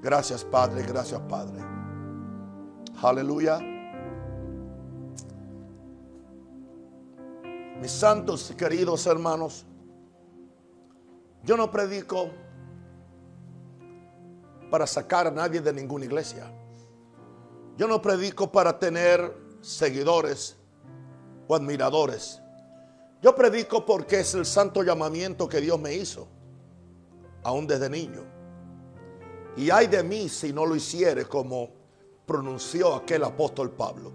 Gracias Padre, gracias Padre. Aleluya. Mis santos y queridos hermanos, yo no predico para sacar a nadie de ninguna iglesia. Yo no predico para tener seguidores o admiradores. Yo predico porque es el santo llamamiento que Dios me hizo, aún desde niño. Y hay de mí si no lo hiciere como pronunció aquel apóstol Pablo.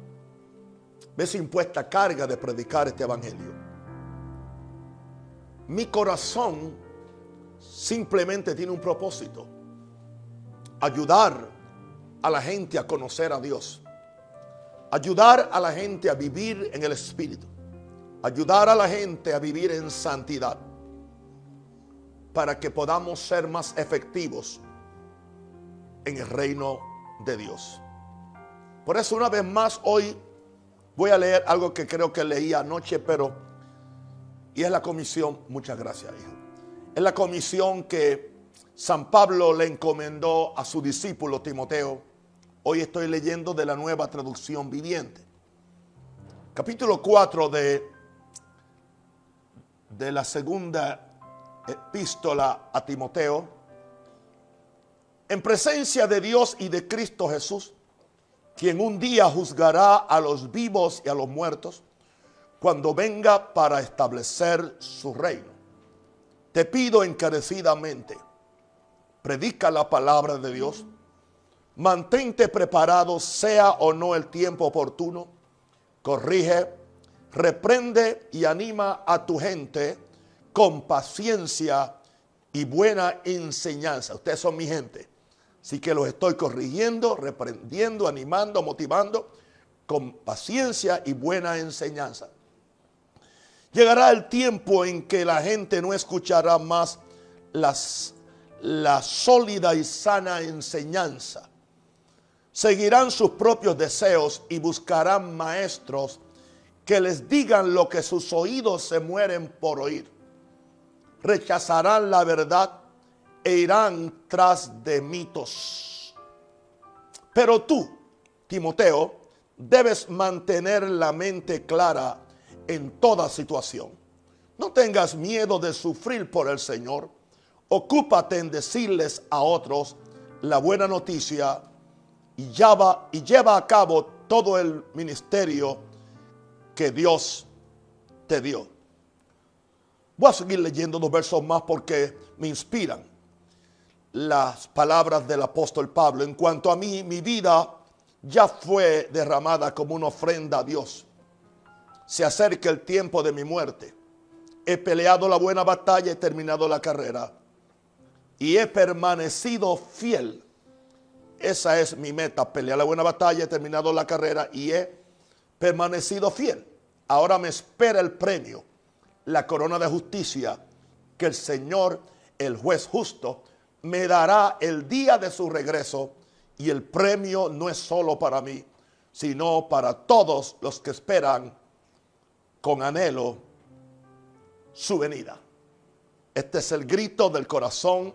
Ves impuesta carga de predicar este evangelio. Mi corazón simplemente tiene un propósito. Ayudar a la gente a conocer a Dios. Ayudar a la gente a vivir en el Espíritu. Ayudar a la gente a vivir en santidad. Para que podamos ser más efectivos en el reino de Dios. Por eso una vez más hoy voy a leer algo que creo que leí anoche, pero... Y es la comisión, muchas gracias hijo. Es la comisión que San Pablo le encomendó a su discípulo Timoteo. Hoy estoy leyendo de la nueva traducción viviente. Capítulo 4 de, de la segunda epístola a Timoteo. En presencia de Dios y de Cristo Jesús, quien un día juzgará a los vivos y a los muertos, cuando venga para establecer su reino. Te pido encarecidamente, predica la palabra de Dios, mantente preparado, sea o no el tiempo oportuno, corrige, reprende y anima a tu gente con paciencia y buena enseñanza. Ustedes son mi gente. Así que los estoy corrigiendo, reprendiendo, animando, motivando con paciencia y buena enseñanza. Llegará el tiempo en que la gente no escuchará más las, la sólida y sana enseñanza. Seguirán sus propios deseos y buscarán maestros que les digan lo que sus oídos se mueren por oír. Rechazarán la verdad e irán tras de mitos. Pero tú, Timoteo, debes mantener la mente clara en toda situación. No tengas miedo de sufrir por el Señor. Ocúpate en decirles a otros la buena noticia y lleva, y lleva a cabo todo el ministerio que Dios te dio. Voy a seguir leyendo dos versos más porque me inspiran las palabras del apóstol Pablo. En cuanto a mí, mi vida ya fue derramada como una ofrenda a Dios. Se acerca el tiempo de mi muerte. He peleado la buena batalla, he terminado la carrera y he permanecido fiel. Esa es mi meta, pelear la buena batalla, he terminado la carrera y he permanecido fiel. Ahora me espera el premio, la corona de justicia que el Señor, el juez justo, me dará el día de su regreso y el premio no es solo para mí, sino para todos los que esperan con anhelo su venida. Este es el grito del corazón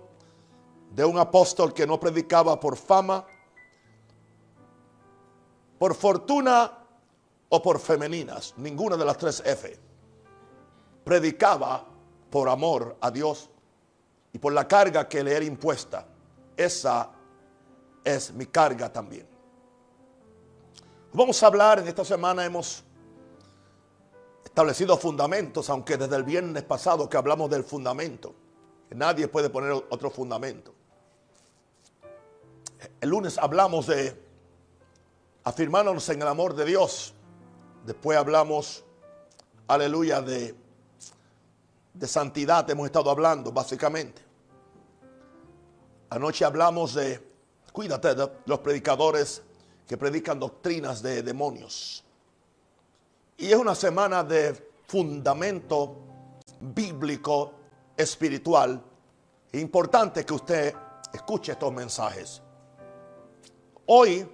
de un apóstol que no predicaba por fama, por fortuna o por femeninas, ninguna de las tres F. Predicaba por amor a Dios y por la carga que le era impuesta. Esa es mi carga también. Vamos a hablar, en esta semana hemos establecido fundamentos, aunque desde el viernes pasado que hablamos del fundamento, nadie puede poner otro fundamento. El lunes hablamos de afirmarnos en el amor de Dios. Después hablamos, aleluya, de de santidad hemos estado hablando, básicamente. Anoche hablamos de, cuídate de los predicadores que predican doctrinas de demonios. Y es una semana de fundamento bíblico, espiritual. Importante que usted escuche estos mensajes. Hoy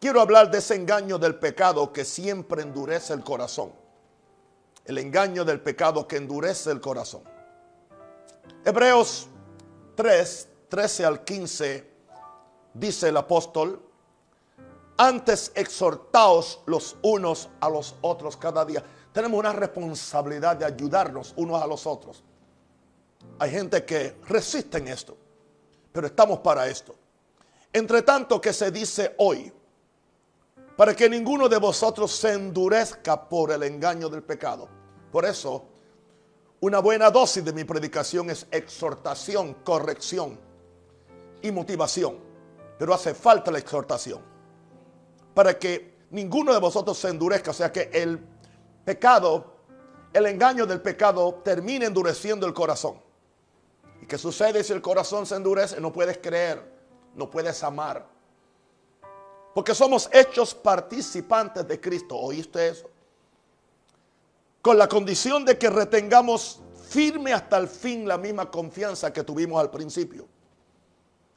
quiero hablar de ese engaño del pecado que siempre endurece el corazón el engaño del pecado que endurece el corazón. Hebreos 3, 13 al 15 dice el apóstol, antes exhortaos los unos a los otros cada día. Tenemos una responsabilidad de ayudarnos unos a los otros. Hay gente que resiste en esto, pero estamos para esto. Entre tanto que se dice hoy, para que ninguno de vosotros se endurezca por el engaño del pecado. Por eso, una buena dosis de mi predicación es exhortación, corrección y motivación. Pero hace falta la exhortación. Para que ninguno de vosotros se endurezca. O sea que el pecado, el engaño del pecado termine endureciendo el corazón. ¿Y qué sucede si el corazón se endurece? No puedes creer, no puedes amar porque somos hechos participantes de Cristo. ¿Oíste eso? Con la condición de que retengamos firme hasta el fin la misma confianza que tuvimos al principio.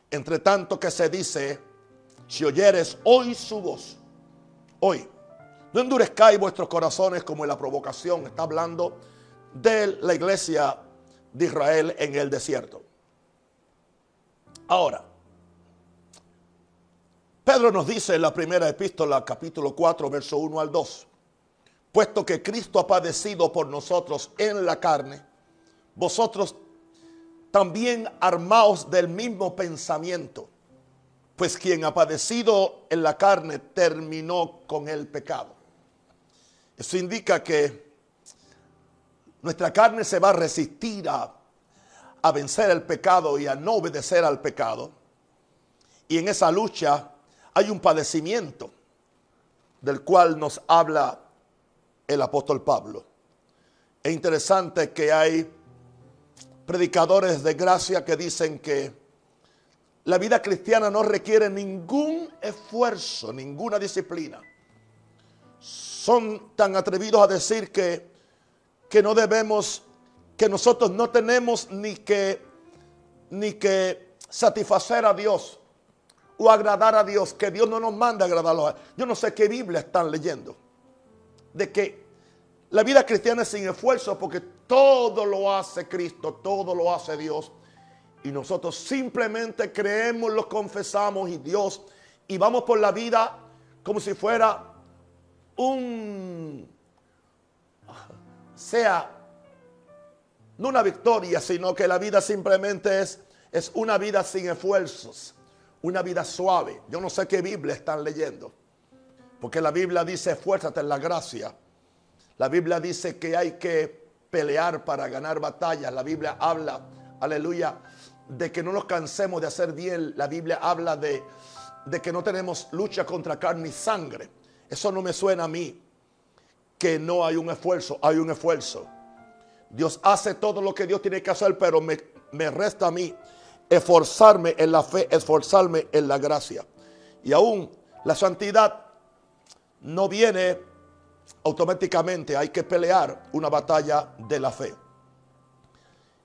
Entre tanto que se dice, si oyeres hoy su voz, hoy, no endurezcáis vuestros corazones como en la provocación. Está hablando de la iglesia de Israel en el desierto. Ahora, Pedro nos dice en la primera epístola, capítulo 4, verso 1 al 2, puesto que Cristo ha padecido por nosotros en la carne, vosotros también armaos del mismo pensamiento, pues quien ha padecido en la carne terminó con el pecado. Eso indica que nuestra carne se va a resistir a, a vencer el pecado y a no obedecer al pecado. Y en esa lucha hay un padecimiento del cual nos habla el apóstol Pablo. Es interesante que hay predicadores de gracia que dicen que la vida cristiana no requiere ningún esfuerzo, ninguna disciplina. Son tan atrevidos a decir que, que no debemos, que nosotros no tenemos ni que, ni que satisfacer a Dios o agradar a Dios, que Dios no nos manda a agradarlo. Yo no sé qué Biblia están leyendo. De que la vida cristiana es sin esfuerzo porque todo lo hace Cristo, todo lo hace Dios. Y nosotros simplemente creemos, lo confesamos y Dios. Y vamos por la vida como si fuera un, sea, no una victoria, sino que la vida simplemente es, es una vida sin esfuerzos una vida suave. Yo no sé qué Biblia están leyendo. Porque la Biblia dice, esfuérzate en la gracia. La Biblia dice que hay que pelear para ganar batallas. La Biblia habla, aleluya, de que no nos cansemos de hacer bien. La Biblia habla de, de que no tenemos lucha contra carne y sangre. Eso no me suena a mí. Que no hay un esfuerzo, hay un esfuerzo. Dios hace todo lo que Dios tiene que hacer, pero me, me resta a mí esforzarme en la fe, esforzarme en la gracia. Y aún la santidad no viene automáticamente, hay que pelear una batalla de la fe.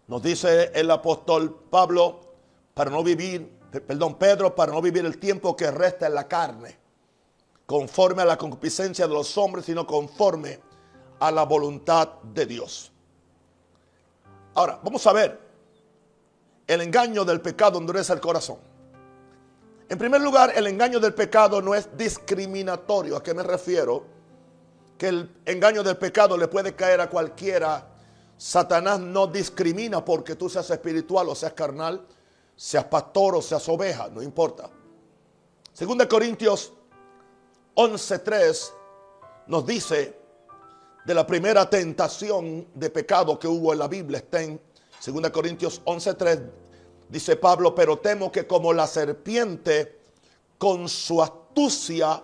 Nos dice el apóstol Pablo, para no vivir, perdón, Pedro, para no vivir el tiempo que resta en la carne, conforme a la concupiscencia de los hombres, sino conforme a la voluntad de Dios. Ahora, vamos a ver el engaño del pecado endurece el corazón. En primer lugar, el engaño del pecado no es discriminatorio. ¿A qué me refiero? Que el engaño del pecado le puede caer a cualquiera. Satanás no discrimina porque tú seas espiritual o seas carnal, seas pastor o seas oveja, no importa. Segunda Corintios 11:3 nos dice de la primera tentación de pecado que hubo en la Biblia. Está en 2 Corintios 11:3 dice Pablo, pero temo que como la serpiente con su astucia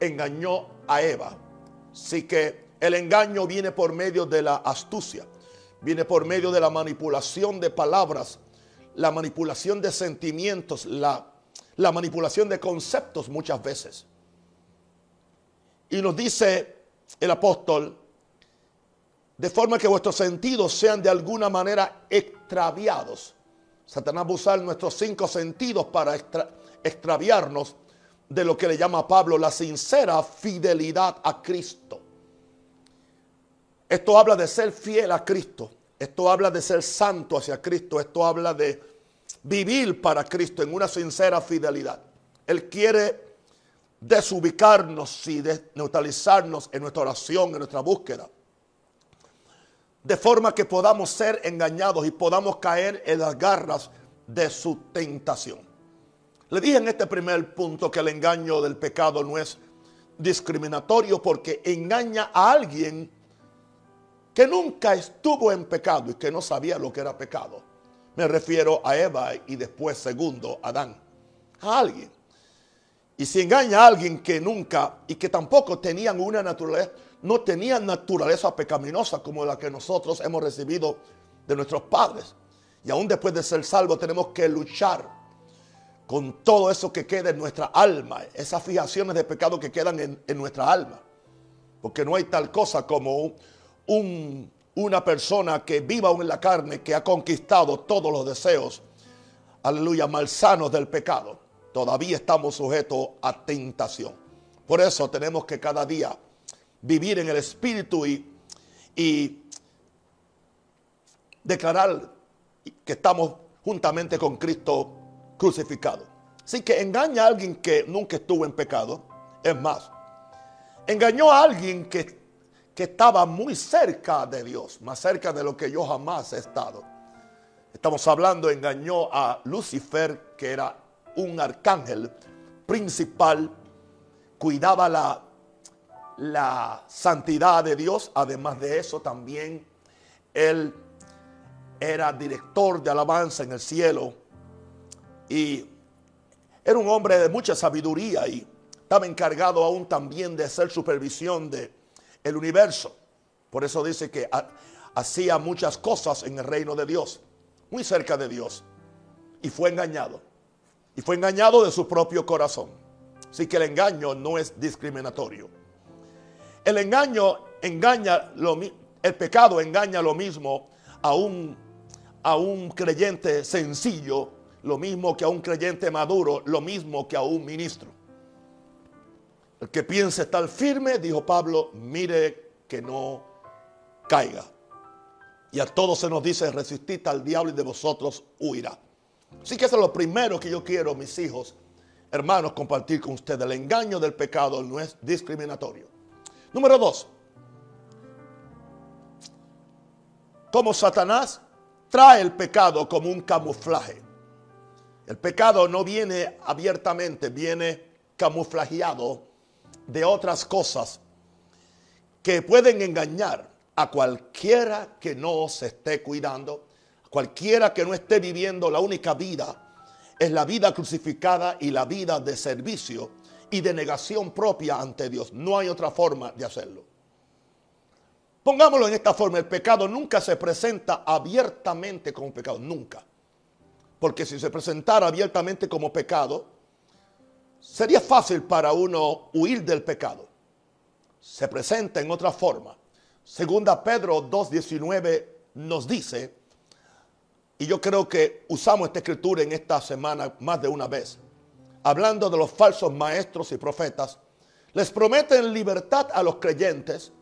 engañó a Eva. Así que el engaño viene por medio de la astucia, viene por medio de la manipulación de palabras, la manipulación de sentimientos, la, la manipulación de conceptos muchas veces. Y nos dice el apóstol, de forma que vuestros sentidos sean de alguna manera extraviados. Satanás va a usar nuestros cinco sentidos para extraviarnos de lo que le llama Pablo la sincera fidelidad a Cristo. Esto habla de ser fiel a Cristo. Esto habla de ser santo hacia Cristo. Esto habla de vivir para Cristo en una sincera fidelidad. Él quiere desubicarnos y neutralizarnos en nuestra oración, en nuestra búsqueda. De forma que podamos ser engañados y podamos caer en las garras de su tentación. Le dije en este primer punto que el engaño del pecado no es discriminatorio porque engaña a alguien que nunca estuvo en pecado y que no sabía lo que era pecado. Me refiero a Eva y después segundo Adán. A alguien. Y si engaña a alguien que nunca y que tampoco tenían una naturaleza, no tenían naturaleza pecaminosa como la que nosotros hemos recibido de nuestros padres. Y aún después de ser salvos tenemos que luchar con todo eso que queda en nuestra alma, esas fijaciones de pecado que quedan en, nuestra alma. Porque no hay tal cosa como una persona que viva aún en la carne, que ha conquistado todos los deseos, aleluya, malsanos del pecado. Todavía estamos sujetos a tentación. Por eso tenemos que cada día vivir en el Espíritu y, declarar que estamos juntamente con Cristo crucificado. Así que engaña a alguien que nunca estuvo en pecado. Es más, engañó a alguien que, que estaba muy cerca de Dios, más cerca de lo que yo jamás he estado. Estamos hablando, engañó a Lucifer, que era un arcángel principal, cuidaba la, la santidad de Dios. Además de eso, también él era director de alabanza en el cielo y era un hombre de mucha sabiduría y estaba encargado aún también de hacer supervisión de el universo. Por eso dice que hacía muchas cosas en el reino de Dios, muy cerca de Dios. Y fue engañado. Y fue engañado de su propio corazón. Así que el engaño no es discriminatorio. El engaño engaña lo el pecado engaña lo mismo a un, a un creyente sencillo lo mismo que a un creyente maduro, lo mismo que a un ministro. El que piense estar firme, dijo Pablo, mire que no caiga. Y a todos se nos dice, resistid al diablo y de vosotros huirá. Así que eso es lo primero que yo quiero, mis hijos, hermanos, compartir con ustedes. El engaño del pecado no es discriminatorio. Número dos. Como Satanás trae el pecado como un camuflaje. El pecado no viene abiertamente, viene camuflajeado de otras cosas que pueden engañar a cualquiera que no se esté cuidando, cualquiera que no esté viviendo la única vida, es la vida crucificada y la vida de servicio y de negación propia ante Dios. No hay otra forma de hacerlo. Pongámoslo en esta forma, el pecado nunca se presenta abiertamente como pecado, nunca. Porque si se presentara abiertamente como pecado, sería fácil para uno huir del pecado. Se presenta en otra forma. Segunda Pedro 2.19 nos dice, y yo creo que usamos esta escritura en esta semana más de una vez, hablando de los falsos maestros y profetas, les prometen libertad a los creyentes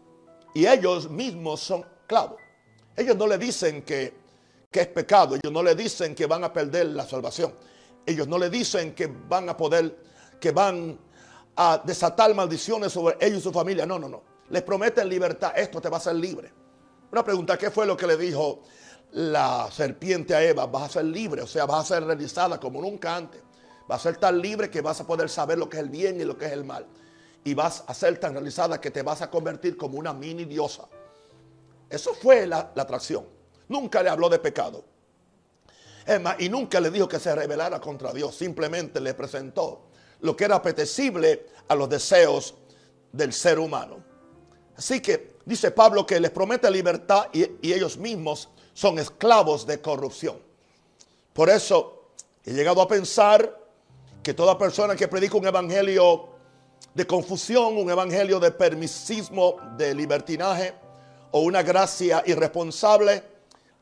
y ellos mismos son clavos. Ellos no le dicen que que es pecado. Ellos no le dicen que van a perder la salvación. Ellos no le dicen que van a poder, que van a desatar maldiciones sobre ellos y su familia. No, no, no. Les prometen libertad. Esto te va a hacer libre. Una pregunta, ¿qué fue lo que le dijo la serpiente a Eva? Vas a ser libre, o sea, vas a ser realizada como nunca antes. Vas a ser tan libre que vas a poder saber lo que es el bien y lo que es el mal. Y vas a ser tan realizada que te vas a convertir como una mini diosa. Eso fue la, atracción. Nunca le habló de pecado. y nunca le dijo que se rebelara contra Dios. Simplemente le presentó lo que era apetecible a los deseos del ser humano. Así que dice Pablo que les promete libertad y ellos mismos son esclavos de corrupción. Por eso he llegado a pensar que toda persona que predica un evangelio de confusión, un evangelio de permisismo, de libertinaje o una gracia irresponsable,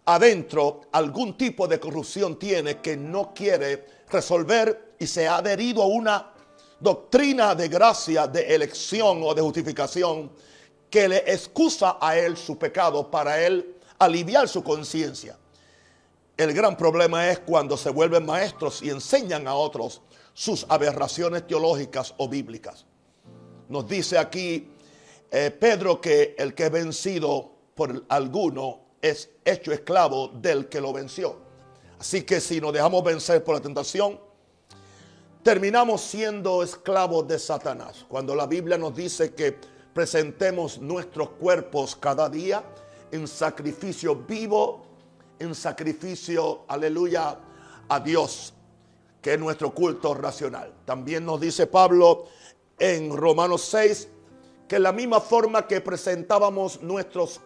adentro algún tipo de corrupción tiene que no quiere resolver y se ha adherido a una doctrina de gracia, de elección o de justificación que le excusa a él su pecado para él aliviar su conciencia. El gran problema es cuando se vuelven maestros y enseñan a otros sus aberraciones teológicas o bíblicas. Nos dice aquí eh, Pedro que el que es vencido por alguno es hecho esclavo del que lo venció. Así que si nos dejamos vencer por la tentación, terminamos siendo esclavos de Satanás. Cuando la Biblia nos dice que presentemos nuestros cuerpos cada día en sacrificio vivo, en sacrificio, aleluya, a Dios, que es nuestro culto racional. También nos dice Pablo en Romanos 6 que la misma forma que presentábamos nuestros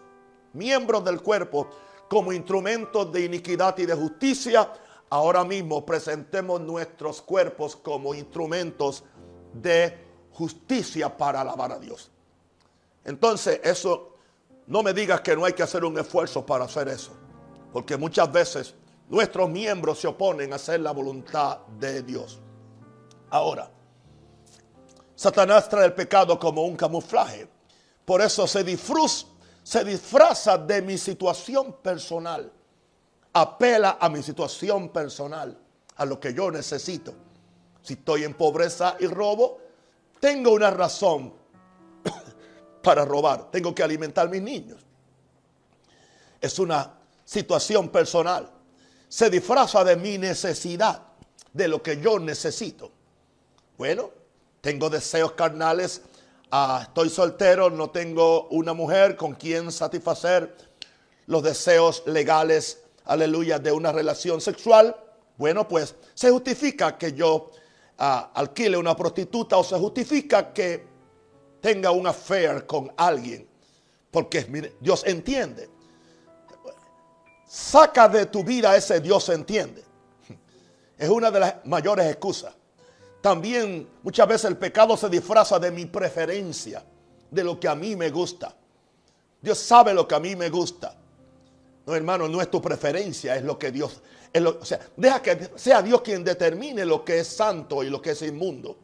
miembros del cuerpo como instrumentos de iniquidad y de justicia, ahora mismo presentemos nuestros cuerpos como instrumentos de justicia para alabar a Dios. Entonces, eso, no me digas que no hay que hacer un esfuerzo para hacer eso, porque muchas veces nuestros miembros se oponen a hacer la voluntad de Dios. Ahora, Satanás trae el pecado como un camuflaje. Por eso se disfruza se disfraza de mi situación personal. Apela a mi situación personal, a lo que yo necesito. Si estoy en pobreza y robo, tengo una razón para robar. Tengo que alimentar a mis niños. Es una situación personal. Se disfraza de mi necesidad, de lo que yo necesito. Bueno, tengo deseos carnales Ah, estoy soltero, no tengo una mujer con quien satisfacer los deseos legales, aleluya, de una relación sexual. Bueno, pues se justifica que yo ah, alquile una prostituta o se justifica que tenga un affair con alguien. Porque Dios entiende. Saca de tu vida ese Dios entiende. Es una de las mayores excusas. También muchas veces el pecado se disfraza de mi preferencia, de lo que a mí me gusta. Dios sabe lo que a mí me gusta. No, hermano, no es tu preferencia, es lo que Dios. o sea, deja que sea Dios quien determine lo que es santo y lo que es inmundo,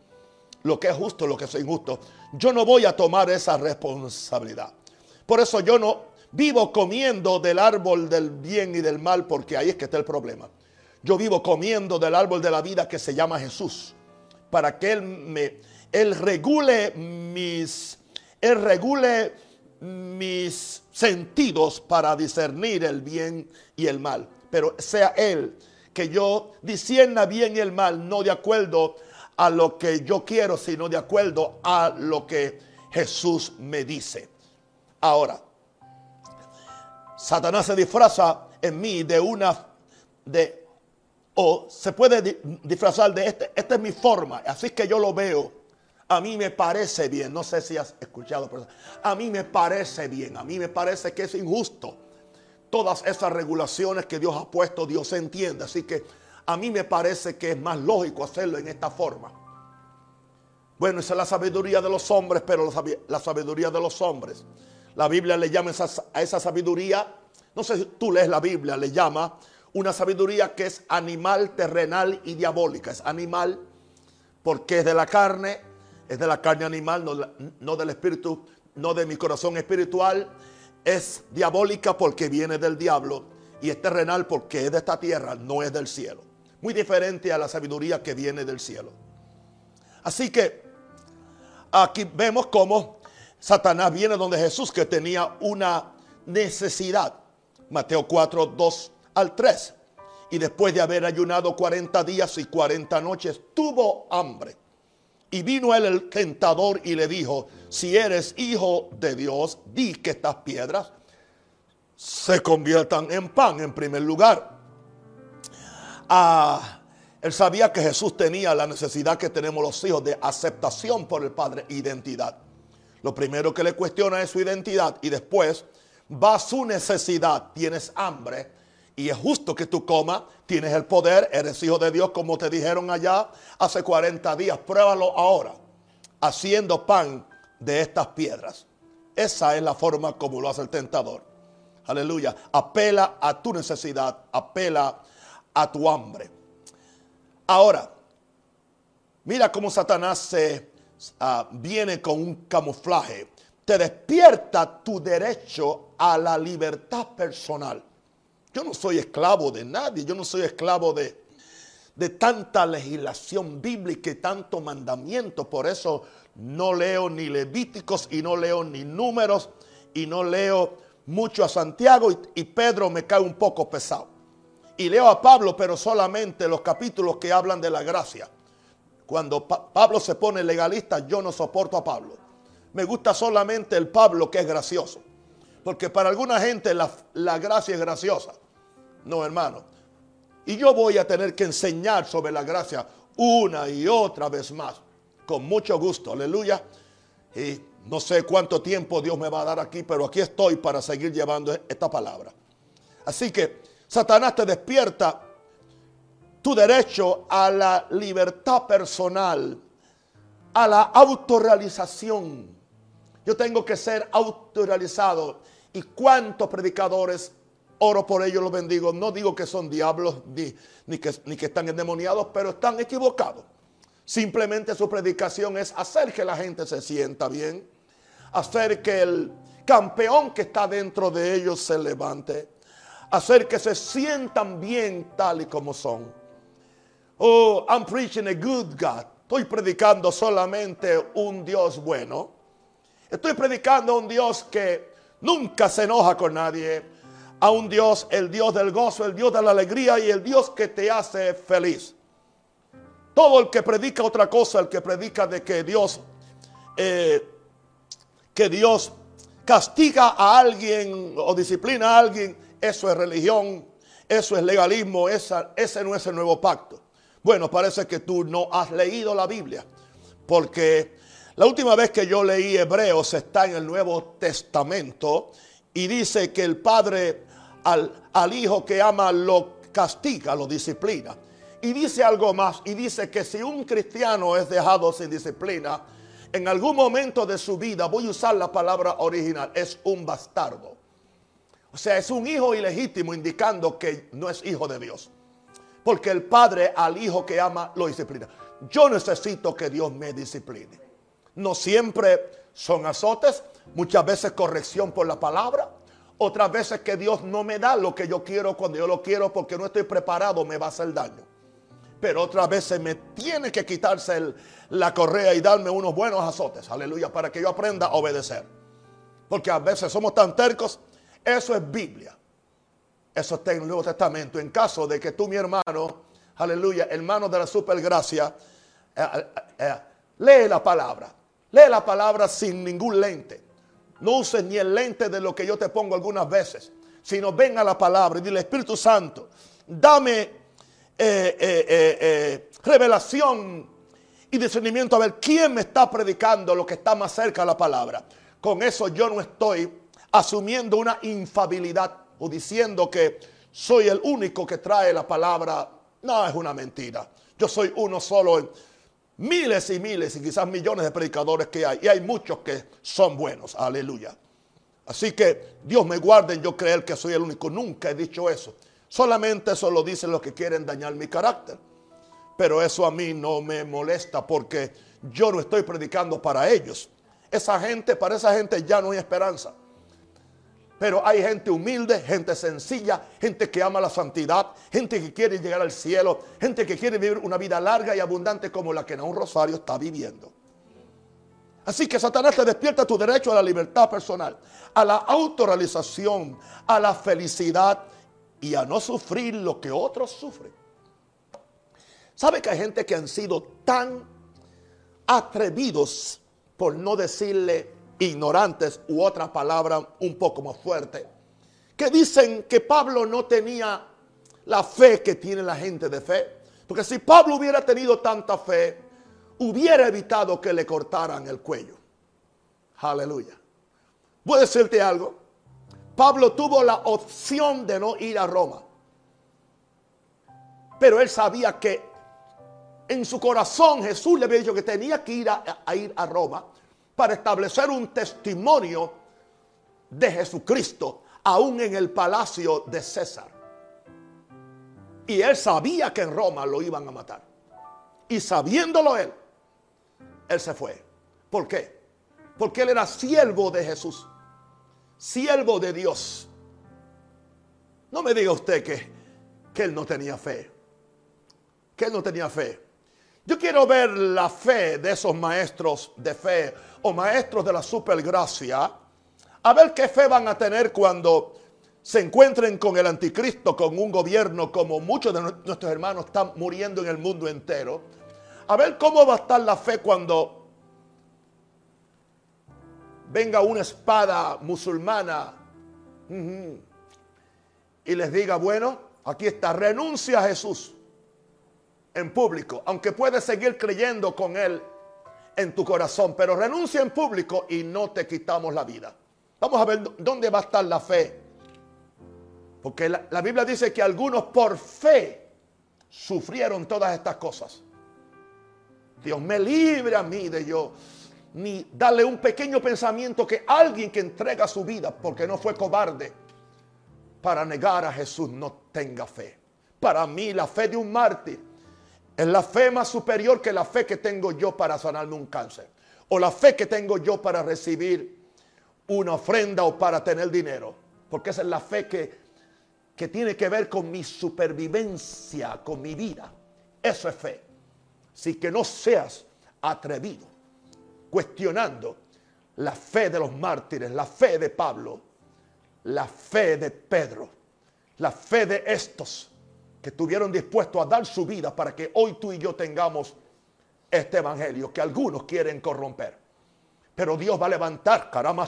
lo que es justo, lo que es injusto. Yo no voy a tomar esa responsabilidad. Por eso yo no vivo comiendo del árbol del bien y del mal, porque ahí es que está el problema. Yo vivo comiendo del árbol de la vida que se llama Jesús para que Él me, Él regule mis, Él regule mis sentidos para discernir el bien y el mal. Pero sea Él que yo discierna bien y el mal, no de acuerdo a lo que yo quiero, sino de acuerdo a lo que Jesús me dice. Ahora, Satanás se disfraza en mí de una de o se puede disfrazar de este, esta es mi forma, así que yo lo veo. A mí me parece bien, no sé si has escuchado, pero a mí me parece bien, a mí me parece que es injusto. Todas esas regulaciones que Dios ha puesto, Dios entiende. Así que a mí me parece que es más lógico hacerlo en esta forma. Bueno, esa es la sabiduría de los hombres, pero la sabiduría de los hombres. La Biblia le llama a esa sabiduría, no sé si tú lees la Biblia, le llama una sabiduría que es animal, terrenal y diabólica. Es animal porque es de la carne, es de la carne animal, no, del espíritu, no de mi corazón espiritual. Es diabólica porque viene del diablo y es terrenal porque es de esta tierra, no es del cielo. Muy diferente a la sabiduría que viene del cielo. Así que aquí vemos cómo Satanás viene donde Jesús que tenía una necesidad. Mateo 4, 2 al 3. Y después de haber ayunado 40 días y 40 noches, tuvo hambre. Y vino él el tentador y le dijo, si eres hijo de Dios, di que estas piedras se conviertan en pan en primer lugar. Ah, él sabía que Jesús tenía la necesidad que tenemos los hijos de aceptación por el Padre, identidad. Lo primero que le cuestiona es su identidad y después va su necesidad. Tienes hambre y es justo que tú comas, tienes el poder, eres hijo de Dios como te dijeron allá hace 40 días. Pruébalo ahora, haciendo pan de estas piedras. Esa es la forma como lo hace el tentador. Aleluya. Apela a tu necesidad, apela a tu hambre. Ahora, mira cómo Satanás se ah, viene con un camuflaje. Te despierta tu derecho a la libertad personal. Yo no soy esclavo de nadie, yo no soy esclavo de, de tanta legislación bíblica y tanto mandamiento. Por eso no leo ni Levíticos y no leo ni números y no leo mucho a Santiago y, Pedro me cae un poco pesado. Y leo a Pablo, pero solamente los capítulos que hablan de la gracia. Cuando Pablo se pone legalista, yo no soporto a Pablo. Me gusta solamente el Pablo que es gracioso. Porque para alguna gente la, la gracia es graciosa. No, hermano. Y yo voy a tener que enseñar sobre la gracia una y otra vez más. Con mucho gusto. Aleluya. Y no sé cuánto tiempo Dios me va a dar aquí, pero aquí estoy para seguir llevando esta palabra. Así que Satanás te despierta tu derecho a la libertad personal, a la autorrealización. Yo tengo que ser autorrealizado. ¿Y cuántos predicadores oro por ellos, los bendigo? No digo que son diablos ni, que, ni que están endemoniados, pero están equivocados. Simplemente su predicación es hacer que la gente se sienta bien, hacer que el campeón que está dentro de ellos se levante, hacer que se sientan bien tal y como son. Oh, I'm preaching a good God. Estoy predicando solamente un Dios bueno. Estoy predicando a un Dios que nunca se enoja con nadie. A un Dios, el Dios del gozo, el Dios de la alegría y el Dios que te hace feliz. Todo el que predica otra cosa, el que predica de que Dios eh, que Dios castiga a alguien o disciplina a alguien, eso es religión, eso es legalismo, ese no es el nuevo pacto. Bueno, parece que tú no has leído la Biblia, porque la última vez que yo leí Hebreos está en el Nuevo Testamento y dice que el Padre al, al Hijo que ama lo castiga, lo disciplina. Y dice algo más, y dice que si un cristiano es dejado sin disciplina, en algún momento de su vida, voy a usar la palabra original, es un bastardo. O sea, es un hijo ilegítimo indicando que no es hijo de Dios. Porque el padre al hijo que ama lo disciplina. Yo necesito que Dios me discipline. No siempre son azotes, muchas veces corrección por la palabra, otras veces que Dios no me da lo que yo quiero cuando yo lo quiero porque no estoy preparado, me va a hacer daño pero otras veces me tiene que quitarse la correa y darme unos buenos azotes, aleluya, para que yo aprenda a obedecer. Porque a veces somos tan tercos, eso es Biblia. Eso está en el Nuevo Testamento. En caso de que tú, mi hermano, aleluya, hermano de la supergracia, eh, eh, eh, lee la palabra. Lee la palabra sin ningún lente. No uses ni el lente de lo que yo te pongo algunas veces, sino ven a la palabra y dile, Espíritu Santo, dame revelación y discernimiento a ver quién me está predicando lo que está más cerca de la palabra. Con eso yo no estoy asumiendo una infabilidad o diciendo que soy el único que trae la palabra. No, es una mentira. Yo soy uno solo en miles y miles y quizás millones de predicadores que hay. Y hay muchos que son buenos. Aleluya. Así que Dios me guarde en yo creer que soy el único. Nunca he dicho eso. Solamente eso lo dicen los que quieren dañar mi carácter. Pero eso a mí no me molesta porque yo no estoy predicando para ellos. Esa gente, para esa gente ya no hay esperanza. Pero hay gente humilde, gente sencilla, gente que ama la santidad, gente que quiere llegar al cielo, gente que quiere vivir una vida larga y abundante como la que un Rosario está viviendo. Así que Satanás te despierta tu derecho a la libertad personal, a la autorrealización, a la felicidad y a no sufrir lo que otros sufren. ¿Sabe que hay gente que han sido tan atrevidos, por no decirle ignorantes u otra palabra un poco más fuerte, que dicen que Pablo no tenía la fe que tiene la gente de fe? Porque si Pablo hubiera tenido tanta fe, hubiera evitado que le cortaran el cuello. Aleluya. Voy a decirte algo. Pablo tuvo la opción de no ir a Roma. Pero él sabía que en su corazón Jesús le había dicho que tenía que ir a, ir a Roma para establecer un testimonio de Jesucristo, aún en el palacio de César. Y él sabía que en Roma lo iban a matar. Y sabiéndolo él, él se fue. ¿Por qué? Porque él era siervo de Jesús siervo de Dios. No me diga usted que, que él no tenía fe. que él no tenía fe. Yo quiero ver la fe de esos maestros de fe o maestros de la supergracia, a ver qué fe van a tener cuando se encuentren con el anticristo, con un gobierno como muchos de nuestros hermanos están muriendo en el mundo entero. A ver cómo va a estar la fe cuando venga una espada musulmana y les diga, bueno, aquí está, renuncia a Jesús en público, aunque puedes seguir creyendo con Él en tu corazón, pero renuncia en público y no te quitamos la vida. Vamos a ver dónde va a estar la fe. Porque la, la Biblia dice que algunos por fe sufrieron todas estas cosas. Dios me libre a mí de yo ni darle un pequeño pensamiento que alguien que entrega su vida porque no fue cobarde para negar a Jesús no tenga fe. Para mí la fe de un mártir es la fe más superior que la fe que tengo yo para sanarme un cáncer. O la fe que tengo yo para recibir una ofrenda o para tener dinero. Porque esa es la fe que, que tiene que ver con mi supervivencia, con mi vida. Eso es fe. Así que no seas atrevido cuestionando la fe de los mártires, la fe de Pablo, la fe de Pedro, la fe de estos que estuvieron dispuestos a dar su vida para que hoy tú y yo tengamos este evangelio que algunos quieren corromper. Pero Dios va a levantar, caramba,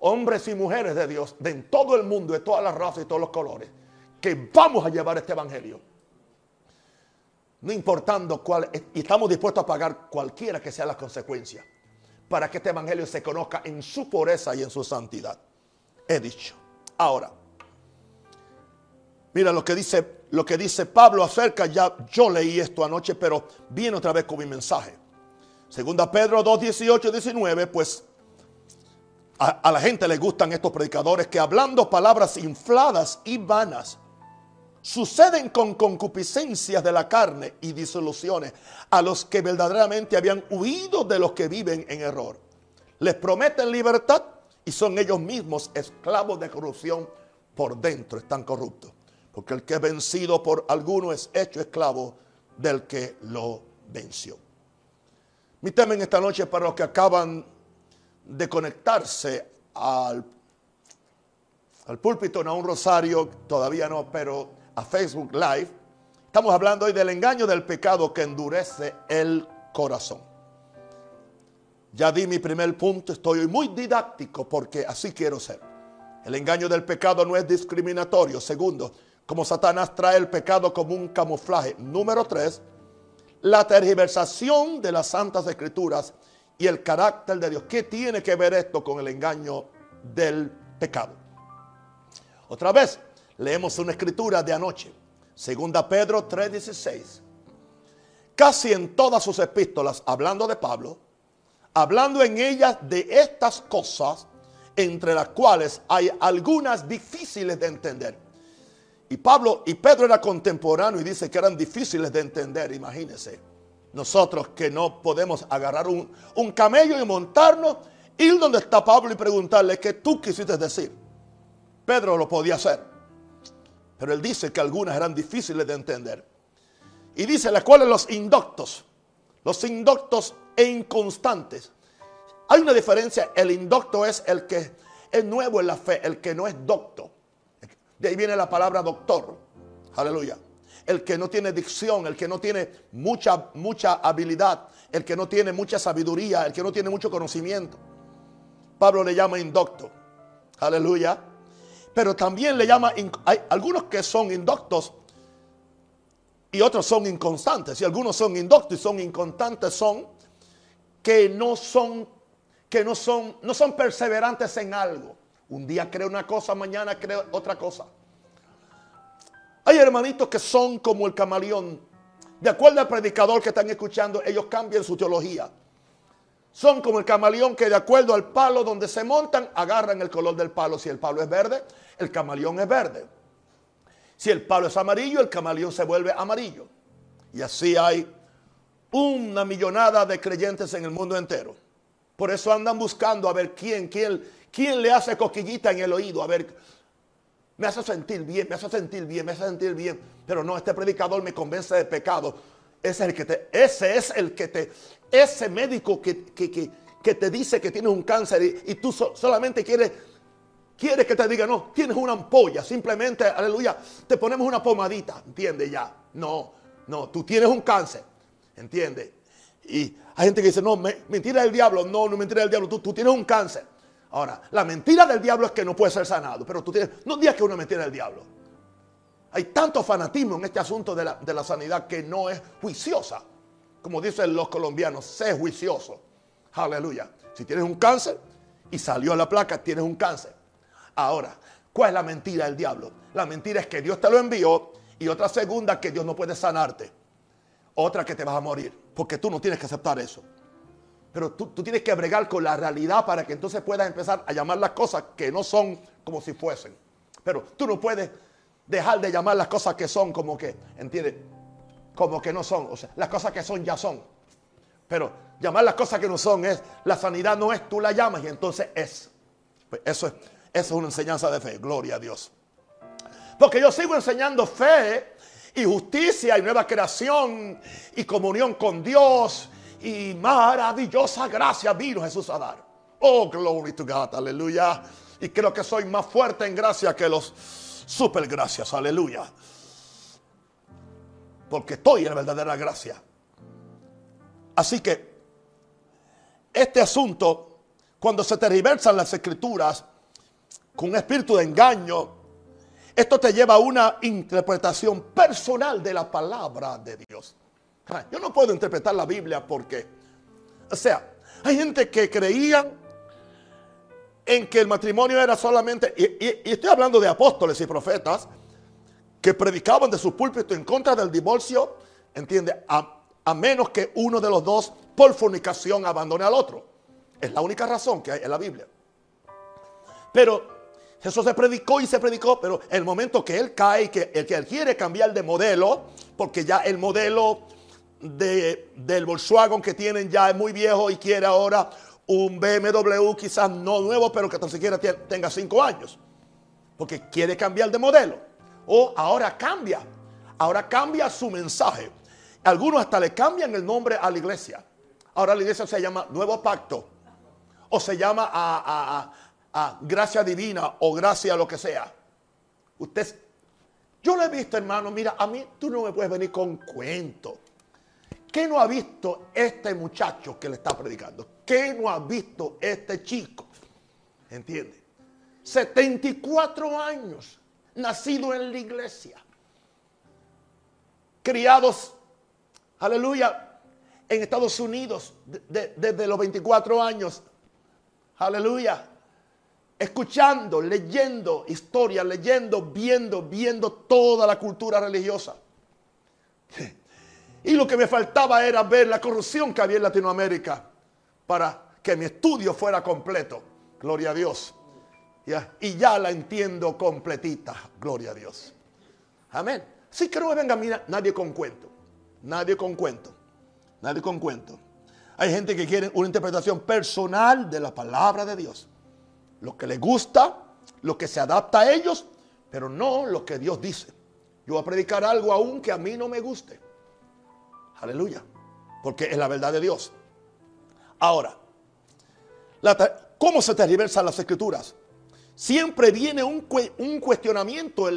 hombres y mujeres de Dios de en todo el mundo, de todas las razas y todos los colores, que vamos a llevar este evangelio no importando cuál, y estamos dispuestos a pagar cualquiera que sea la consecuencia, para que este evangelio se conozca en su pureza y en su santidad. He dicho. Ahora, mira lo que dice, lo que dice Pablo acerca, ya yo leí esto anoche, pero viene otra vez con mi mensaje. Segunda Pedro 2, 18, 19, pues a, a la gente le gustan estos predicadores que hablando palabras infladas y vanas, suceden con concupiscencias de la carne y disoluciones a los que verdaderamente habían huido de los que viven en error. Les prometen libertad y son ellos mismos esclavos de corrupción por dentro, están corruptos. Porque el que es vencido por alguno es hecho esclavo del que lo venció. Mi tema en esta noche para los que acaban de conectarse al, al púlpito, no a un rosario, todavía no, pero a Facebook Live, estamos hablando hoy del engaño del pecado que endurece el corazón. Ya di mi primer punto, estoy hoy muy didáctico porque así quiero ser. El engaño del pecado no es discriminatorio. Segundo, como Satanás trae el pecado como un camuflaje. Número tres, la tergiversación de las santas escrituras y el carácter de Dios. ¿Qué tiene que ver esto con el engaño del pecado? Otra vez, Leemos una escritura de anoche, segunda Pedro 3:16. Casi en todas sus epístolas, hablando de Pablo, hablando en ellas de estas cosas, entre las cuales hay algunas difíciles de entender. Y Pablo y Pedro era contemporáneo y dice que eran difíciles de entender, imagínense. Nosotros que no podemos agarrar un, un camello y montarnos, ir donde está Pablo y preguntarle qué tú quisiste decir. Pedro lo podía hacer. Pero él dice que algunas eran difíciles de entender. Y dice las cuales los indoctos, los indoctos e inconstantes. Hay una diferencia, el indocto es el que es nuevo en la fe, el que no es docto. De ahí viene la palabra doctor. Aleluya. El que no tiene dicción, el que no tiene mucha, mucha habilidad, el que no tiene mucha sabiduría, el que no tiene mucho conocimiento. Pablo le llama indocto. Aleluya pero también le llama, hay algunos que son indoctos y otros son inconstantes. Y algunos son indoctos y son inconstantes, son que no son, que no son, no son perseverantes en algo. Un día cree una cosa, mañana cree otra cosa. Hay hermanitos que son como el camaleón. De acuerdo al predicador que están escuchando, ellos cambian su teología. Son como el camaleón que de acuerdo al palo donde se montan, agarran el color del palo. Si el palo es verde, el camaleón es verde. Si el palo es amarillo, el camaleón se vuelve amarillo. Y así hay una millonada de creyentes en el mundo entero. Por eso andan buscando a ver quién, quién, quién le hace coquillita en el oído, a ver me hace sentir bien, me hace sentir bien, me hace sentir bien. Pero no, este predicador me convence de pecado. Ese es el que te, ese es el que te, ese médico que, que, te dice que tienes un cáncer y, tú solamente quieres, quieres que te diga, no, tienes una ampolla, simplemente, aleluya, te ponemos una pomadita, ¿entiendes? Ya, no, no, tú tienes un cáncer, ¿entiendes? Y hay gente que dice, no, mentira del diablo, no, no mentira del diablo, tú, tú tienes un cáncer. Ahora, la mentira del diablo es que no puede ser sanado, pero tú tienes, no digas que una mentira del diablo. Hay tanto fanatismo en este asunto de la, sanidad que no es juiciosa. Como dicen los colombianos, sé juicioso. Aleluya. Si tienes un cáncer y salió a la placa, tienes un cáncer. Ahora, ¿cuál es la mentira del diablo? La mentira es que Dios te lo envió y otra segunda que Dios no puede sanarte. Otra que te vas a morir, porque tú no tienes que aceptar eso. Pero tú, tienes que bregar con la realidad para que entonces puedas empezar a llamar las cosas que no son como si fuesen. Pero tú no puedes dejar de llamar las cosas que son como que, ¿entiendes? Como que no son. O sea, las cosas que son ya son. Pero llamar las cosas que no son es, la sanidad no es, tú la llamas y entonces es. Pues eso es, eso es una enseñanza de fe, gloria a Dios. Porque yo sigo enseñando fe y justicia y nueva creación y comunión con Dios y maravillosa gracia vino Jesús a dar. Oh, glory to God, aleluya. Y creo que soy más fuerte en gracia que los super gracias, aleluya. Porque estoy en la verdadera gracia. Así que este asunto, cuando se tergiversan las escrituras con un espíritu de engaño, esto te lleva a una interpretación personal de la palabra de Dios. Yo no puedo interpretar la Biblia porque, o sea, hay gente que creía en que el matrimonio era solamente, y, estoy hablando de apóstoles y profetas, que predicaban de su púlpito en contra del divorcio, entiende, a, menos que uno de los dos por fornicación abandone al otro. Es la única razón que hay en la Biblia. Pero eso se predicó y se predicó, pero el momento que él cae, que el que él quiere cambiar de modelo, porque ya el modelo de, del Volkswagen que tienen ya es muy viejo y quiere ahora un BMW quizás no nuevo, pero que tan siquiera tenga cinco años. Porque quiere cambiar de modelo. O ahora cambia. Ahora cambia su mensaje. Algunos hasta le cambian el nombre a la iglesia. Ahora la iglesia se llama Nuevo Pacto. O se llama a, a gracia divina o gracia lo que sea. Usted, yo lo he visto, hermano. Mira, a mí tú no me puedes venir con cuento. ¿Qué no ha visto este muchacho que le está predicando? ¿Qué no ha visto este chico? ¿Entiende? 74 años, nacido en la iglesia, criados, aleluya, en Estados Unidos desde los 24 años, aleluya, escuchando, leyendo historia, leyendo, viendo, viendo toda la cultura religiosa. Y lo que me faltaba era ver la corrupción que había en Latinoamérica para que mi estudio fuera completo. Gloria a Dios. Y ya la entiendo completita. Gloria a Dios. Amén. Sí que no me venga mira, nadie con cuento. Nadie con cuento. Nadie con cuento. Hay gente que quiere una interpretación personal de la palabra de Dios. Lo que les gusta, lo que se adapta a ellos, pero no lo que Dios dice. Yo voy a predicar algo aún que a mí no me guste. Aleluya. Porque es la verdad de Dios. Ahora, ¿cómo se tergiversan las escrituras? Siempre viene un, cuestionamiento.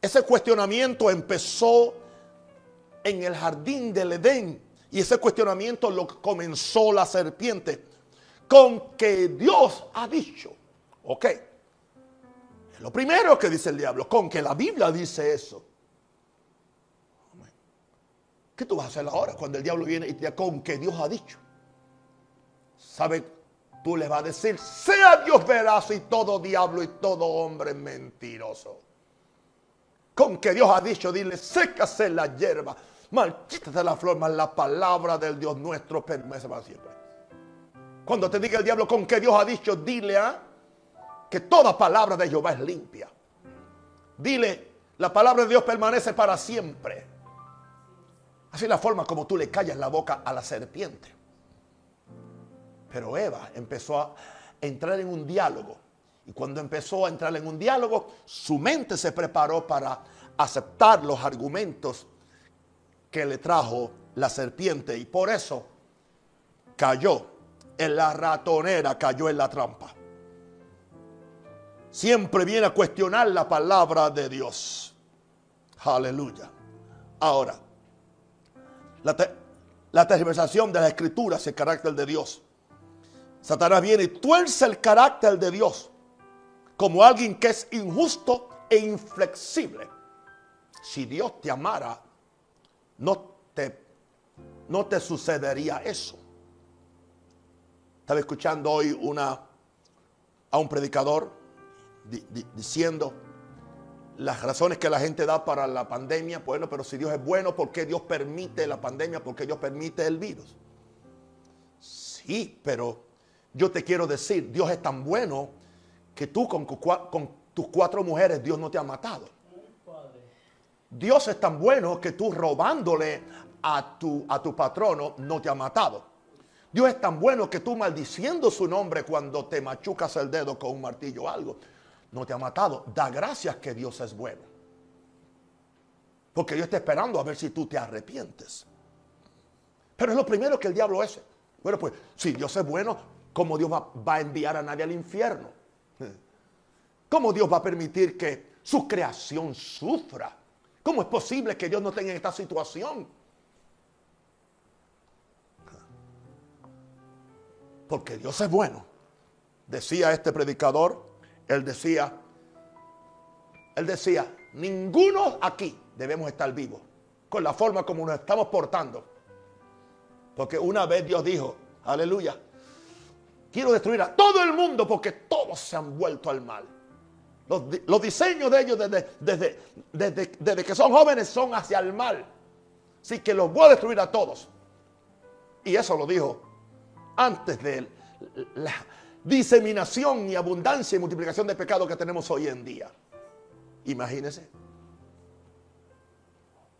ese cuestionamiento empezó en el jardín del Edén. Y ese cuestionamiento lo comenzó la serpiente. Con que Dios ha dicho. Ok. Lo primero que dice el diablo. Con que la Biblia dice eso. ¿Qué tú vas a hacer ahora cuando el diablo viene y te con que Dios ha dicho? ¿Sabe? Tú le vas a decir, sea Dios veraz y todo diablo y todo hombre mentiroso. Con que Dios ha dicho, dile, sécase la hierba, marchítate la flor, mas la palabra del Dios nuestro permanece para siempre. Cuando te diga el diablo con que Dios ha dicho, dile ¿ah? que toda palabra de Jehová es limpia. Dile, la palabra de Dios permanece para siempre. Así la forma como tú le callas la boca a la serpiente. Pero Eva empezó a entrar en un diálogo Y cuando empezó a entrar en un diálogo, su mente se preparó para aceptar los argumentos que le trajo la serpiente. Y por eso cayó en la ratonera, cayó en la trampa. Siempre viene a cuestionar la palabra de Dios. Aleluya. Ahora, la, la tergiversación de la escritura es el carácter de Dios. Satanás viene y tuerce el carácter de Dios como alguien que es injusto e inflexible. Si Dios te amara, no te, no te sucedería eso. Estaba escuchando hoy una, a un predicador diciendo las razones que la gente da para la pandemia. Bueno, pero si Dios es bueno, ¿por qué Dios permite la pandemia? ¿Por qué Dios permite el virus? Sí, pero yo te quiero decir, Dios es tan bueno que tú con, tus cuatro mujeres Dios no te ha matado. Dios es tan bueno que tú robándole a tu, a tu patrono no te ha matado. Dios es tan bueno que tú maldiciendo su nombre cuando te machucas el dedo con un martillo o algo, no te ha matado. Da gracias que Dios es bueno. Porque Dios está esperando a ver si tú te arrepientes. Pero es lo primero que el diablo es. Bueno, pues si Dios es bueno, ¿cómo Dios va, a enviar a nadie al infierno? ¿Cómo Dios va a permitir que su creación sufra? ¿Cómo es posible que Dios no tenga esta situación? Porque Dios es bueno. Decía este predicador, él decía, él decía, ninguno aquí debemos estar vivos con la forma como nos estamos portando. Porque una vez Dios dijo, aleluya, quiero destruir a todo el mundo porque todos se han vuelto al mal. Los, diseños de ellos desde, desde, que son jóvenes son hacia el mal. Así que los voy a destruir a todos. Y eso lo dijo antes de la diseminación y abundancia y multiplicación de pecado que tenemos hoy en día. Imagínense.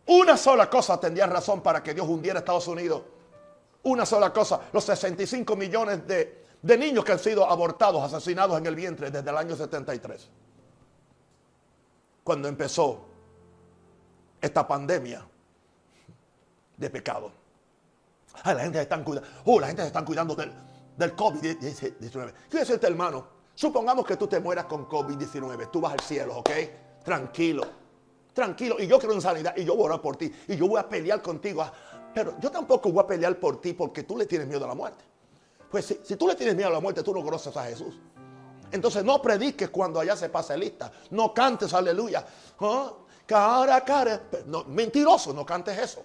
Una sola cosa tendría razón para que Dios hundiera a Estados Unidos. Una sola cosa. Los 65 millones de, de niños que han sido abortados, asesinados en el vientre desde el año 73 cuando empezó esta pandemia de pecado. la gente se está cuidando. Oh, la gente se está cuidando del, del COVID-19. Quiero decirte, hermano, supongamos que tú te mueras con COVID-19. Tú vas al cielo, ¿ok? Tranquilo. Tranquilo. Y yo creo en sanidad. Y yo voy a orar por ti. Y yo voy a pelear contigo. Pero yo tampoco voy a pelear por ti porque tú le tienes miedo a la muerte. Pues si, tú le tienes miedo a la muerte, tú no conoces a Jesús. Entonces no prediques cuando allá se pase lista. No cantes aleluya. ¿Ah? Cara cara. Mentiroso, no cantes eso.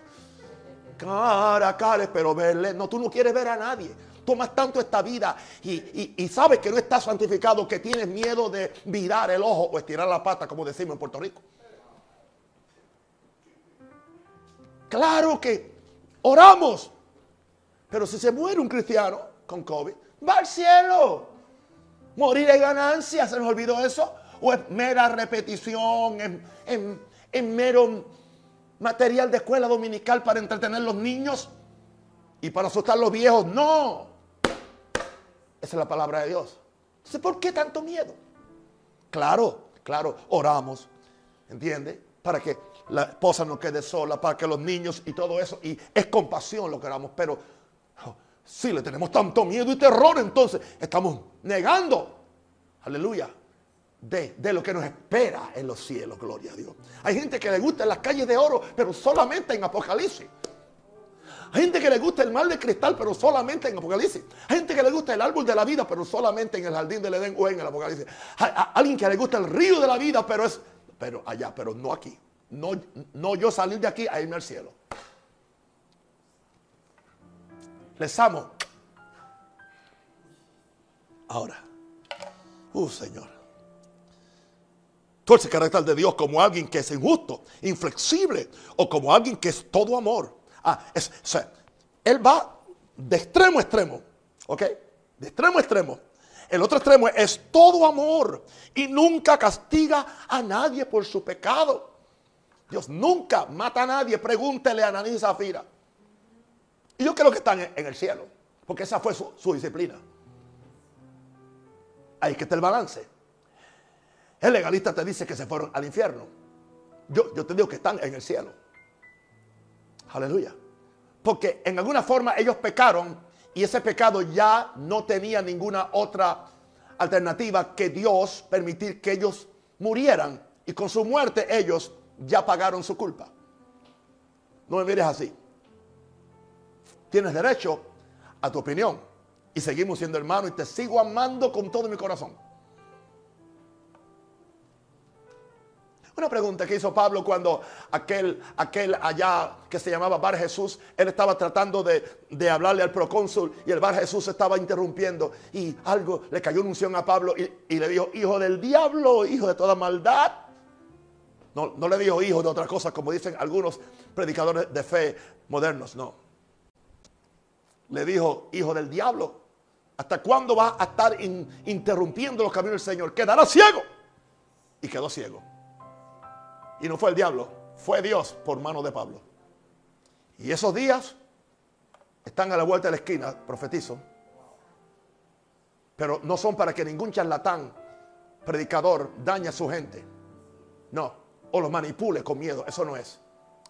Cara cara, pero verle. No, tú no quieres ver a nadie. Tomas tanto esta vida y, sabes que no estás santificado, que tienes miedo de virar el ojo o estirar la pata, como decimos en Puerto Rico. Claro que oramos. Pero si se muere un cristiano con COVID, va al cielo. Morir es ganancia, ¿se nos olvidó eso? ¿O es mera repetición, es, mero material de escuela dominical para entretener los niños y para asustar a los viejos? No. Esa es la palabra de Dios. Entonces, ¿por qué tanto miedo? Claro, claro, oramos, ¿entiende? Para que la esposa no quede sola, para que los niños y todo eso, y es compasión lo que oramos, pero si le tenemos tanto miedo y terror, entonces estamos negando, aleluya, de, lo que nos espera en los cielos, gloria a Dios. Hay gente que le gusta las calles de oro, pero solamente en Apocalipsis. Gente que le gusta el mar de cristal, pero solamente en Apocalipsis. Gente que le gusta el árbol de la vida, pero solamente en el jardín del Edén o en el Apocalipsis. Alguien que le gusta el río de la vida, pero es, pero allá, pero no aquí. No, no yo salir de aquí a irme al cielo. Les amo. Ahora, uh Señor, todo ese carácter de Dios como alguien que es injusto, inflexible, o como alguien que es todo amor. Ah, es, Él va de extremo a extremo, ¿ok? De extremo a extremo. El otro extremo es todo amor y nunca castiga a nadie por su pecado. Dios nunca mata a nadie. Pregúntele a Naní Zafira. Y yo creo que están en el cielo, porque esa fue su, disciplina. Ahí que está el balance. El legalista te dice que se fueron al infierno. Yo, yo te digo que están en el cielo. Aleluya. Porque en alguna forma ellos pecaron y ese pecado ya no tenía ninguna otra alternativa que Dios permitir que ellos murieran. Y con su muerte ellos ya pagaron su culpa. No me mires así. Tienes derecho a tu opinión. Y seguimos siendo hermanos y te sigo amando con todo mi corazón. Una pregunta que hizo Pablo cuando aquel, aquel allá que se llamaba Bar Jesús, él estaba tratando de, hablarle al procónsul y el Bar Jesús estaba interrumpiendo y algo le cayó una unción a Pablo y, le dijo, hijo del diablo, hijo de toda maldad. No, no le dijo hijo de otra cosa, como dicen algunos predicadores de fe modernos, no. Le dijo, hijo del diablo, ¿hasta cuándo vas a estar interrumpiendo los caminos del Señor? Quedará ciego. Y quedó ciego. Y no fue el diablo, fue Dios por mano de Pablo. Y esos días están a la vuelta de la esquina, profetizo. Pero no son para que ningún charlatán, predicador, dañe a su gente. No, o los manipule con miedo, eso no es.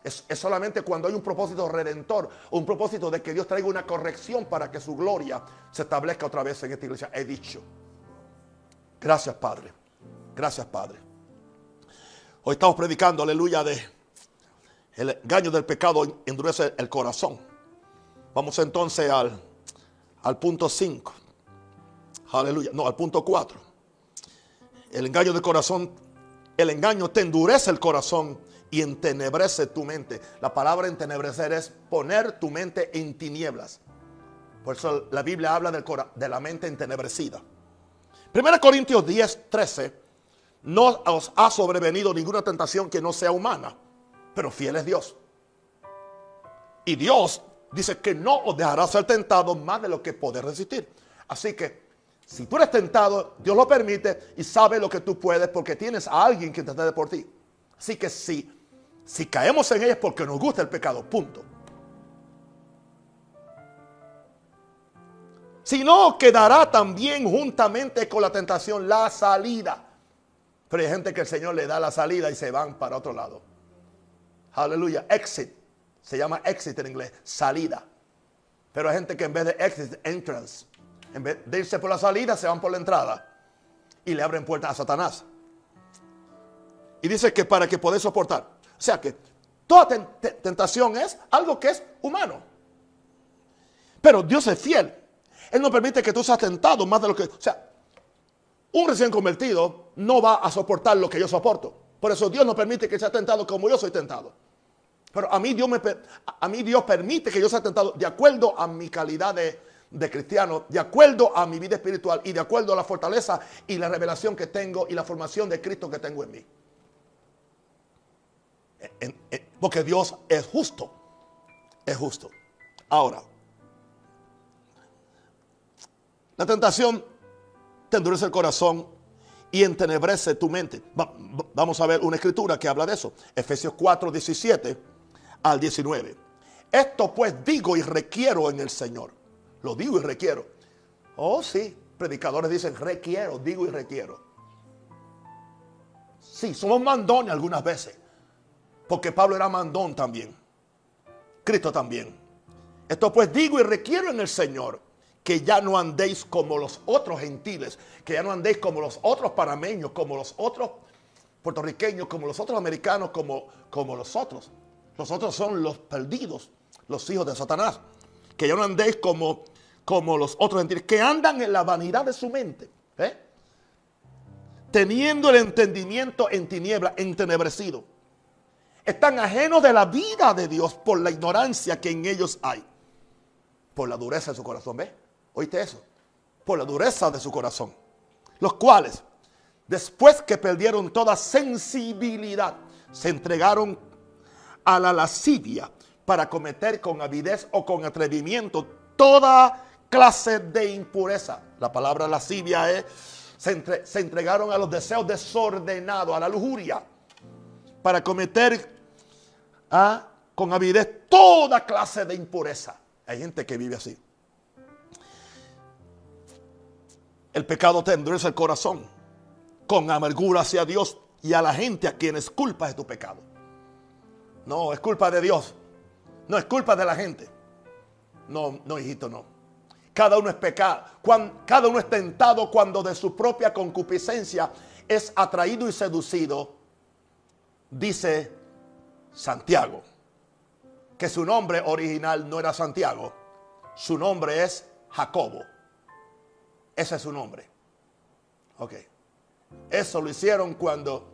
es. Es, solamente cuando hay un propósito redentor, un propósito de que Dios traiga una corrección para que su gloria se establezca otra vez en esta iglesia. He dicho. Gracias, Padre. Gracias, Padre. Hoy estamos predicando, aleluya, de el engaño del pecado endurece el corazón. Vamos entonces al, al punto 5. Aleluya. No, al punto 4. El engaño del corazón, el engaño te endurece el corazón y entenebrece tu mente. La palabra entenebrecer es poner tu mente en tinieblas. Por eso la Biblia habla del, de la mente entenebrecida. 1 Corintios 10, 13 no os ha sobrevenido ninguna tentación que no sea humana, pero fiel es Dios. Y Dios dice que no os dejará ser tentado más de lo que podés resistir. Así que si tú eres tentado, Dios lo permite y sabe lo que tú puedes porque tienes a alguien que te de por ti. Así que si, si caemos en ella es porque nos gusta el pecado, punto. Si no, quedará también juntamente con la tentación la salida pero hay gente que el Señor le da la salida y se van para otro lado. Aleluya. Exit. Se llama exit en inglés. Salida. Pero hay gente que en vez de exit, entrance. En vez de irse por la salida, se van por la entrada. Y le abren puertas a Satanás. Y dice que para que podáis soportar. O sea que toda tentación es algo que es humano. Pero Dios es fiel. Él no permite que tú seas tentado más de lo que... O sea, un recién convertido no va a soportar lo que yo soporto. Por eso Dios no permite que sea tentado como yo soy tentado. Pero a mí Dios, permite que yo sea tentado de acuerdo a mi calidad de, cristiano, de acuerdo a mi vida espiritual y de acuerdo a la fortaleza y la revelación que tengo y la formación de Cristo que tengo en mí. porque Dios es justo. Es justo. Ahora, la tentación endurece el corazón y entenebrece tu mente. vamos a ver una escritura que habla de eso. Efesios 4, 17 al 19. Esto pues digo y requiero en el Señor. Lo digo y requiero. Oh, sí. Predicadores dicen requiero, digo y requiero. Sí, somos mandones algunas veces. Porque Pablo era mandón también. Cristo también. Esto pues digo y requiero en el Señor que ya no andéis como los otros gentiles, que ya no andéis como los otros parameños, como los otros puertorriqueños, como los otros americanos, como, como los otros. Los otros son los perdidos, los hijos de Satanás. Que ya no andéis como, como los otros gentiles, que andan en la vanidad de su mente. ¿eh? Teniendo el entendimiento en tiniebla, entenebrecido. Están ajenos de la vida de Dios por la ignorancia que en ellos hay. Por la dureza de su corazón. ¿Ves? Oíste eso. Por la dureza de su corazón. Los cuales, después que perdieron toda sensibilidad, se entregaron a la lascivia para cometer con avidez o con atrevimiento toda clase de impureza. La palabra lascivia es, se, entregaron a los deseos desordenados, a la lujuria, para cometer ah, con avidez toda clase de impureza. Hay gente que vive así. El pecado te endurece el corazón. con amargura hacia Dios y a la gente a quienes culpas de tu pecado. No, es culpa de Dios. No es culpa de la gente. No, no, hijito, no. Cada uno es pecado. Cada uno es tentado cuando de su propia concupiscencia es atraído y seducido. Dice Santiago. Que su nombre original no era Santiago. Su nombre es Jacobo. Ese es su nombre. Ok. Eso lo hicieron cuando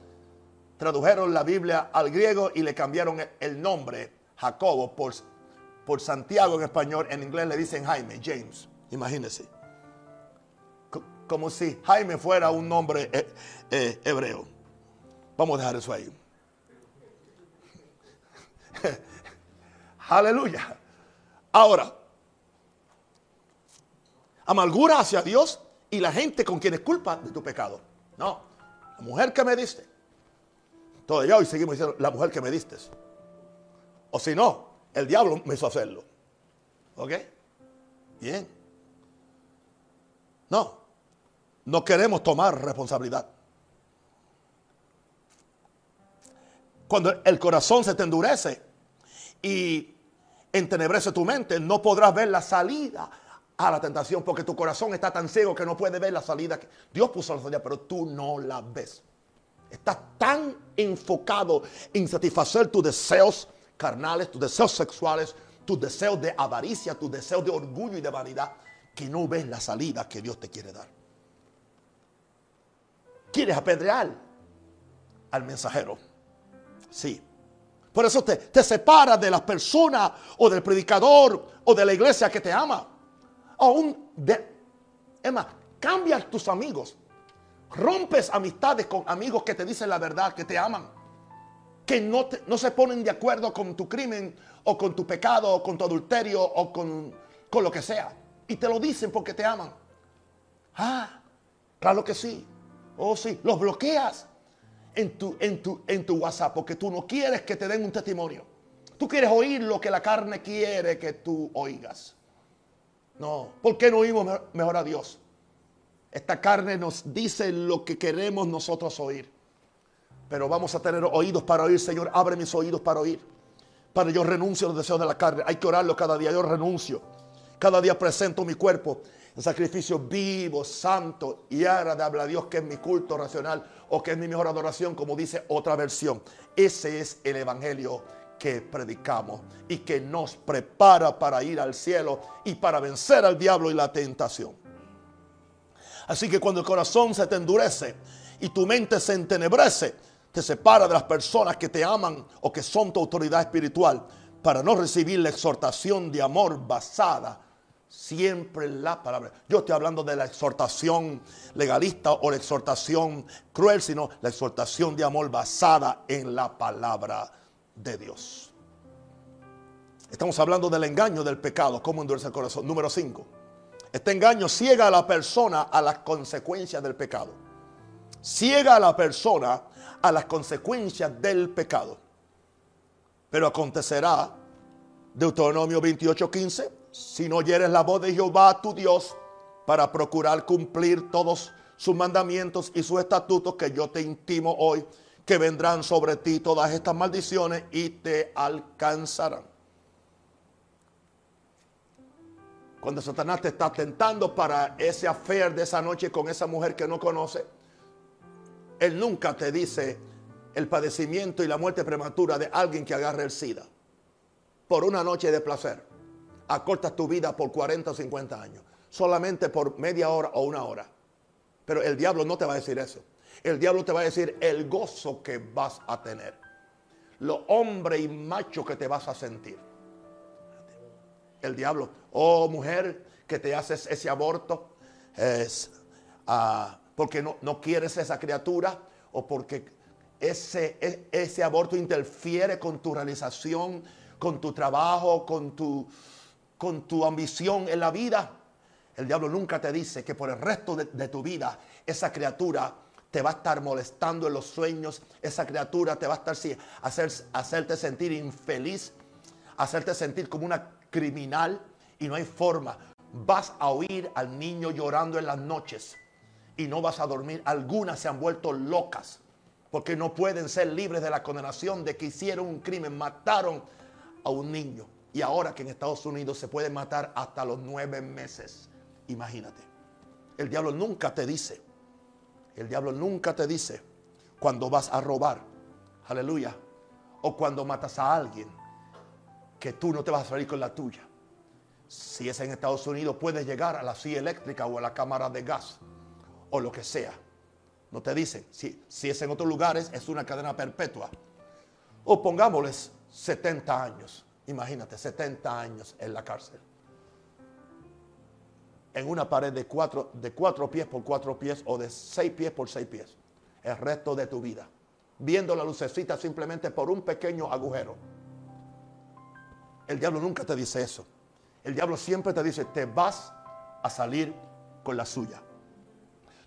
tradujeron la Biblia al griego y le cambiaron el nombre Jacobo por, por Santiago en español. En inglés le dicen Jaime, James. Imagínense. Como si Jaime fuera un nombre eh, eh, hebreo. Vamos a dejar eso ahí. Aleluya. Ahora, amargura hacia Dios y la gente con quien es culpa de tu pecado. No, la mujer que me diste. Todavía hoy seguimos diciendo, la mujer que me diste. O si no, el diablo me hizo hacerlo. ¿Ok? Bien. No, no queremos tomar responsabilidad. Cuando el corazón se te endurece y entenebrece tu mente, no podrás ver la salida a la tentación porque tu corazón está tan ciego que no puede ver la salida. Que Dios puso la salida, pero tú no la ves. Estás tan enfocado en satisfacer tus deseos carnales, tus deseos sexuales, tus deseos de avaricia, tus deseos de orgullo y de vanidad, que no ves la salida que Dios te quiere dar. ¿Quieres apedrear al mensajero? Sí. Por eso te, te separas de la persona o del predicador o de la iglesia que te ama. Aún de... Emma, cambia tus amigos. Rompes amistades con amigos que te dicen la verdad, que te aman que no, no se ponen de acuerdo con tu crimen o con tu pecado o con tu adulterio o con, con lo que sea. Y te lo dicen porque te aman. Ah, claro que sí. Oh, sí. Los bloqueas en tu, en, tu, en tu WhatsApp porque tú no quieres que te den un testimonio. Tú quieres oír lo que la carne quiere que tú oigas. No, ¿por qué no oímos mejor a Dios? Esta carne nos dice lo que queremos nosotros oír. Pero vamos a tener oídos para oír, Señor. Abre mis oídos para oír. Para yo renuncio a los deseos de la carne. Hay que orarlo cada día. Yo renuncio. Cada día presento mi cuerpo en sacrificio vivo, santo y agradable a Dios, que es mi culto racional o que es mi mejor adoración, como dice otra versión. Ese es el evangelio que predicamos y que nos prepara para ir al cielo y para vencer al diablo y la tentación. Así que cuando el corazón se te endurece y tu mente se entenebrece, te separa de las personas que te aman o que son tu autoridad espiritual para no recibir la exhortación de amor basada siempre en la palabra. Yo estoy hablando de la exhortación legalista o la exhortación cruel, sino la exhortación de amor basada en la palabra de Dios. Estamos hablando del engaño del pecado, cómo endurece el corazón. Número 5. Este engaño ciega a la persona a las consecuencias del pecado. Ciega a la persona a las consecuencias del pecado. Pero acontecerá, Deuteronomio 28:15, si no oyeres la voz de Jehová tu Dios para procurar cumplir todos sus mandamientos y sus estatutos que yo te intimo hoy, que vendrán sobre ti todas estas maldiciones y te alcanzarán. Cuando Satanás te está tentando para ese afer de esa noche con esa mujer que no conoce, él nunca te dice el padecimiento y la muerte prematura de alguien que agarre el SIDA por una noche de placer. Acortas tu vida por 40 o 50 años, solamente por media hora o una hora. Pero el diablo no te va a decir eso. El diablo te va a decir el gozo que vas a tener. Lo hombre y macho que te vas a sentir. El diablo, oh mujer, que te haces ese aborto, es, uh, porque no, no quieres esa criatura o porque ese, e, ese aborto interfiere con tu realización, con tu trabajo, con tu, con tu ambición en la vida. El diablo nunca te dice que por el resto de, tu vida esa criatura te va a estar molestando en los sueños, esa criatura te va a estar hacer, hacerte sentir infeliz, hacerte sentir como una criminal y no hay forma. Vas a oír al niño llorando en las noches y no vas a dormir. Algunas se han vuelto locas porque no pueden ser libres de la condenación de que hicieron un crimen, mataron a un niño. Y ahora que en Estados Unidos se puede matar hasta los nueve meses. Imagínate. El diablo nunca te dice, el diablo nunca te dice cuando vas a robar, aleluya, o cuando matas a alguien, que tú no te vas a salir con la tuya. Si es en Estados Unidos, puedes llegar a la silla eléctrica o a la cámara de gas o lo que sea. No te dicen. Si, si es en otros lugares, es una cadena perpetua. O pongámosles 70 años. Imagínate, 70 años en la cárcel. En una pared de cuatro, de cuatro pies por cuatro pies o de seis pies por seis pies. El resto de tu vida. Viendo la lucecita simplemente por un pequeño agujero. El diablo nunca te dice eso. El diablo siempre te dice, te vas a salir con la suya.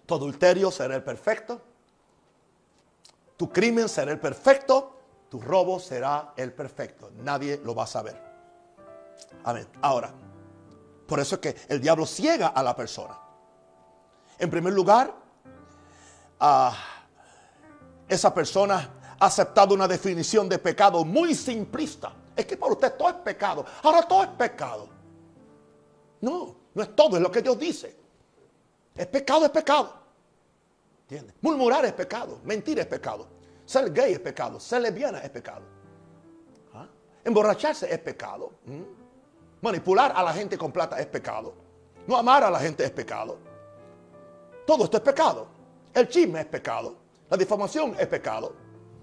Tu adulterio será el perfecto. Tu crimen será el perfecto. Tu robo será el perfecto. Nadie lo va a saber. Amén. Ahora, por eso es que el diablo ciega a la persona. En primer lugar, ah, esa persona ha aceptado una definición de pecado muy simplista. Es que para usted todo es pecado. Ahora todo es pecado. No, no es todo, es lo que Dios dice. Es pecado, es pecado. ¿Entiendes? Murmurar es pecado, mentir es pecado. Ser gay es pecado, ser lesbiana es pecado. ¿Ah? Emborracharse es pecado. ¿Mm? Manipular a la gente con plata es pecado. No amar a la gente es pecado. Todo esto es pecado. El chisme es pecado. La difamación es pecado.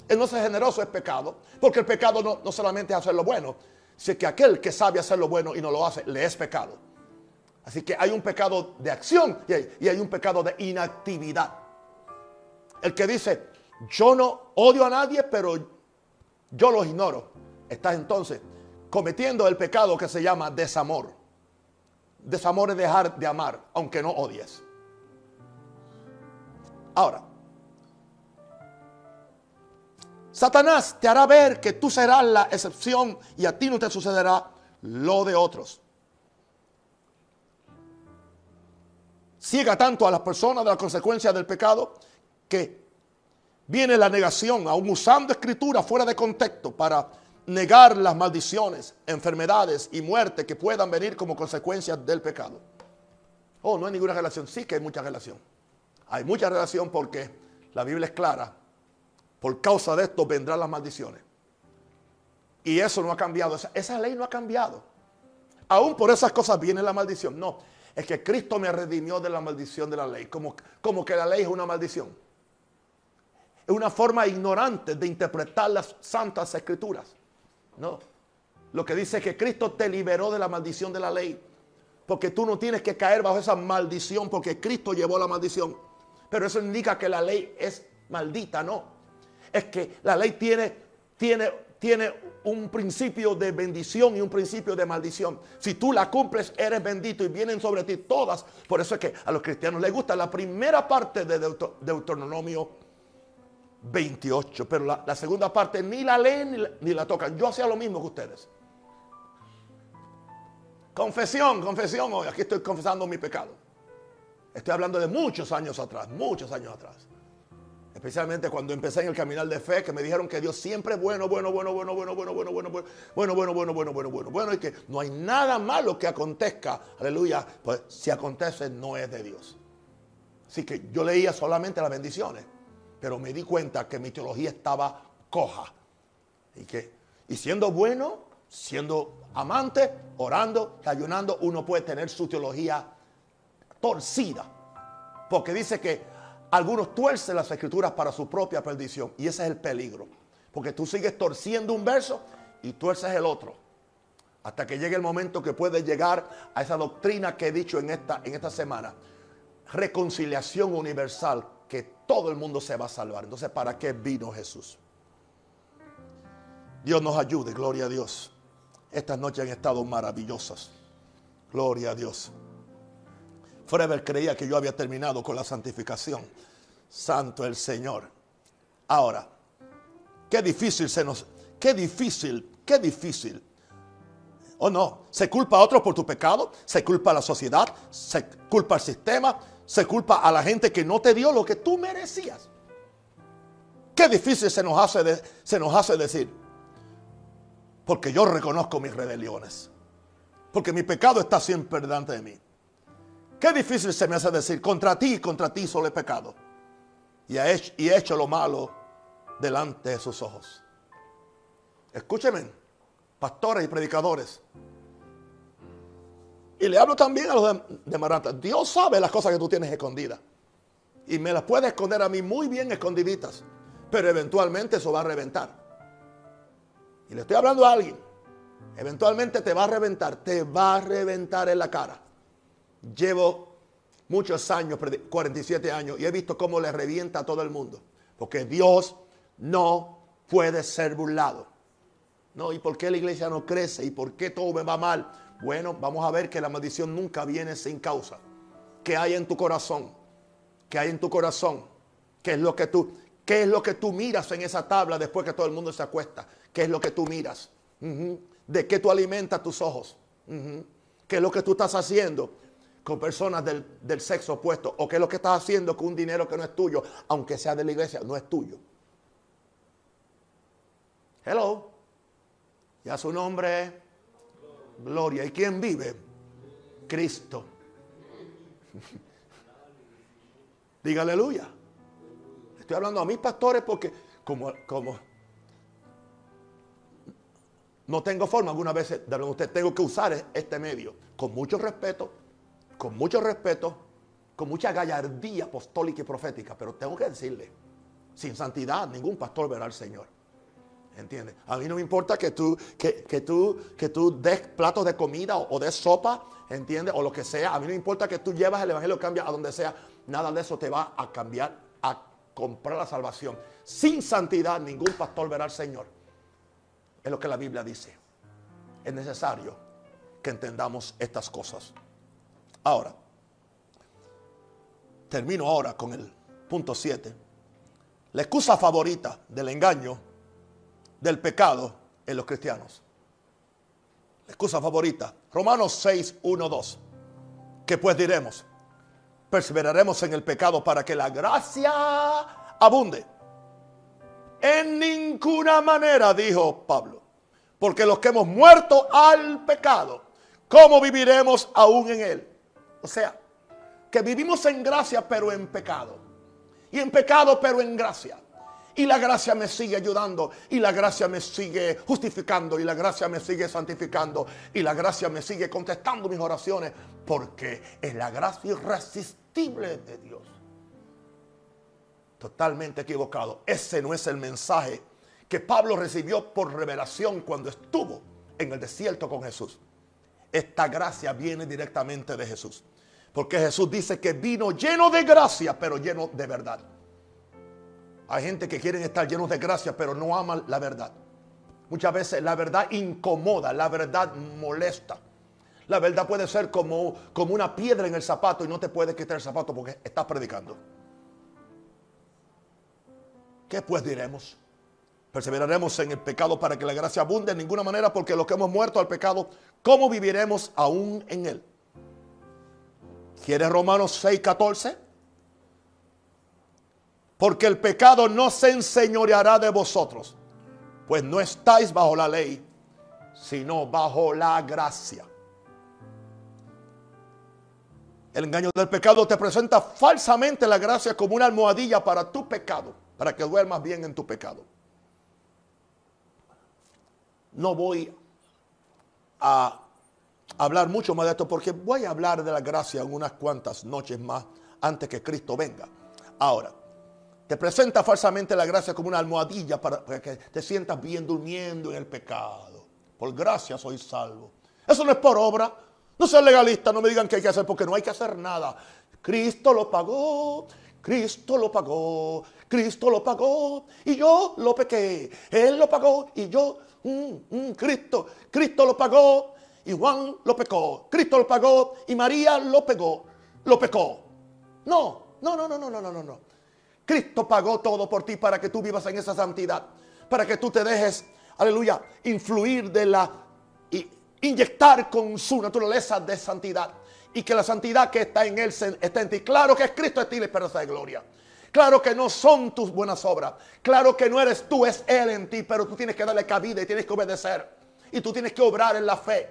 El no ser generoso es pecado. Porque el pecado no, no solamente es hacer lo bueno, sino que aquel que sabe hacer lo bueno y no lo hace, le es pecado. Así que hay un pecado de acción y hay, un pecado de inactividad. El que dice, yo no odio a nadie, pero yo los ignoro. Estás entonces cometiendo el pecado que se llama desamor. Desamor es dejar de amar, aunque no odies. Ahora, Satanás te hará ver que tú serás la excepción y a ti no te sucederá lo de otros. ciega tanto a las personas de la consecuencia del pecado que viene la negación, aún usando escritura fuera de contexto para negar las maldiciones, enfermedades y muerte que puedan venir como consecuencia del pecado. Oh, no hay ninguna relación. Sí que hay mucha relación. Hay mucha relación porque la Biblia es clara. Por causa de esto vendrán las maldiciones. Y eso no ha cambiado. Esa, esa ley no ha cambiado. Aún por esas cosas viene la maldición. No, es que Cristo me redimió de la maldición de la ley. Como, como que la ley es una maldición. Es una forma ignorante de interpretar las santas escrituras. No. Lo que dice es que Cristo te liberó de la maldición de la ley. Porque tú no tienes que caer bajo esa maldición porque Cristo llevó la maldición. Pero eso indica que la ley es maldita, no. Es que la ley tiene, tiene tiene un principio de bendición y un principio de maldición. Si tú la cumples, eres bendito y vienen sobre ti todas. Por eso es que a los cristianos les gusta la primera parte de Deuteronomio 28, pero la, segunda parte ni la leen ni la, tocan. Yo hacía lo mismo que ustedes. Confesión, confesión hoy. Aquí estoy confesando mi pecado. Estoy hablando de muchos años atrás, muchos años atrás. Especialmente cuando empecé en el caminar de fe, que me dijeron que Dios siempre es bueno, bueno, bueno, bueno, bueno, bueno, bueno, bueno, bueno, bueno, bueno, bueno, bueno, bueno, bueno, bueno, y que no hay nada malo que acontezca, aleluya, pues si acontece no es de Dios. Así que yo leía solamente las bendiciones, pero me di cuenta que mi teología estaba coja. Y que, y siendo bueno, siendo amante, orando, ayunando, uno puede tener su teología torcida. Porque dice que algunos tuercen las escrituras para su propia perdición. Y ese es el peligro. Porque tú sigues torciendo un verso y tuerces el otro. Hasta que llegue el momento que puedes llegar a esa doctrina que he dicho en esta, en esta semana. Reconciliación universal, todo el mundo se va a salvar. Entonces, ¿para qué vino Jesús? Dios nos ayude, gloria a Dios. Estas noches han estado maravillosas. Gloria a Dios. Forever creía que yo había terminado con la santificación. Santo el Señor. Ahora, qué difícil se nos, qué difícil, qué difícil. ¿O no? Se culpa a otros por tu pecado, se culpa a la sociedad, se culpa al sistema, se culpa a la gente que no te dio lo que tú merecías. Qué difícil se nos hace, se nos hace decir. Porque yo reconozco mis rebeliones. Porque mi pecado está siempre delante de mí. Qué difícil se me hace decir, contra ti, contra ti solo he pecado. Y he hecho, y he hecho lo malo delante de sus ojos. Escúcheme, pastores y predicadores. Y le hablo también a los de, de. Dios sabe las cosas que tú tienes escondidas. Y me las puede esconder a mí muy bien escondiditas. Pero eventualmente eso va a reventar. Y le estoy hablando a alguien. Eventualmente te va a reventar. Te va a reventar en la cara. Llevo muchos años, 47 años, y he visto cómo le revienta a todo el mundo. Porque Dios no puede ser burlado. No, ¿y por qué la iglesia no crece? ¿Y por qué todo me va mal? Bueno, vamos a ver que la maldición nunca viene sin causa. ¿Qué hay en tu corazón? ¿Qué hay en tu corazón? ¿Qué es lo que tú, qué es lo que tú miras en esa tabla después que todo el mundo se acuesta? ¿Qué es lo que tú miras? ¿De qué tú alimentas tus ojos? ¿Qué es lo que tú estás haciendo con personas del, del sexo opuesto? ¿O qué es lo que estás haciendo con un dinero que no es tuyo, aunque sea de la iglesia, no es tuyo? Hello. Ya su nombre Gloria. ¿Y quién vive? Cristo. Diga aleluya. Estoy hablando a mis pastores porque como, como no tengo forma, algunas veces de usted tengo que usar este medio con mucho respeto, con mucho respeto, con mucha gallardía apostólica y profética, pero tengo que decirle, sin santidad ningún pastor verá al Señor. ¿Entiendes? A mí no me importa que tú, que, tú, que tú des platos de comida o, des sopa, ¿entiendes? O lo que sea. A mí no me importa que tú llevas el evangelio, cambia a donde sea. Nada de eso te va a cambiar, a comprar la salvación. Sin santidad ningún pastor verá al Señor. Es lo que la Biblia dice. Es necesario que entendamos estas cosas. Ahora, termino ahora con el punto 7. La excusa favorita del engaño del pecado en los cristianos. La excusa favorita. Romanos 6, 1, 2. ¿Qué pues diremos? Perseveraremos en el pecado para que la gracia abunde. En ninguna manera, dijo Pablo. Porque los que hemos muerto al pecado, ¿cómo viviremos aún en él? O sea, que vivimos en gracia pero en pecado. Y en pecado pero en gracia. Y la gracia me sigue ayudando. Y la gracia me sigue justificando. Y la gracia me sigue santificando. Y la gracia me sigue contestando mis oraciones. Porque es la gracia irresistible de Dios. Totalmente equivocado. Ese no es el mensaje que Pablo recibió por revelación cuando estuvo en el desierto con Jesús. Esta gracia viene directamente de Jesús. Porque Jesús dice que vino lleno de gracia, pero lleno de verdad. Hay gente que quieren estar llenos de gracia, pero no aman la verdad. Muchas veces la verdad incomoda, la verdad molesta. La verdad puede ser como, como una piedra en el zapato y no te puedes quitar el zapato porque estás predicando. ¿Qué pues diremos? Perseveraremos en el pecado para que la gracia abunde en ninguna manera porque los que hemos muerto al pecado, ¿cómo viviremos aún en él? ¿Quieres Romanos 6, 14? Porque el pecado no se enseñoreará de vosotros, pues no estáis bajo la ley, sino bajo la gracia. El engaño del pecado te presenta falsamente la gracia como una almohadilla para tu pecado, para que duermas bien en tu pecado. No voy a hablar mucho más de esto porque voy a hablar de la gracia en unas cuantas noches más antes que Cristo venga. Ahora, te presenta falsamente la gracia como una almohadilla para, que te sientas bien durmiendo en el pecado. Por gracia soy salvo. Eso no es por obra. No seas legalista, no me digan qué hay que hacer porque no hay que hacer nada. Cristo lo pagó, Cristo lo pagó, Cristo lo pagó y yo lo pequé. Él lo pagó y yo, mm, mm, Cristo, Cristo lo pagó y Juan lo pecó. Cristo lo pagó y María lo pegó, lo pecó. No, no, no, no, no, no, no, no. Cristo pagó todo por ti para que tú vivas en esa santidad. Para que tú te dejes, aleluya, influir de la, inyectar con su naturaleza de santidad. y que la santidad que está en Él está en ti. Claro que es Cristo en ti la esperanza de gloria. Claro que no son tus buenas obras. Claro que no eres tú, es Él en ti. Pero tú tienes que darle cabida y tienes que obedecer. Y tú tienes que obrar en la fe.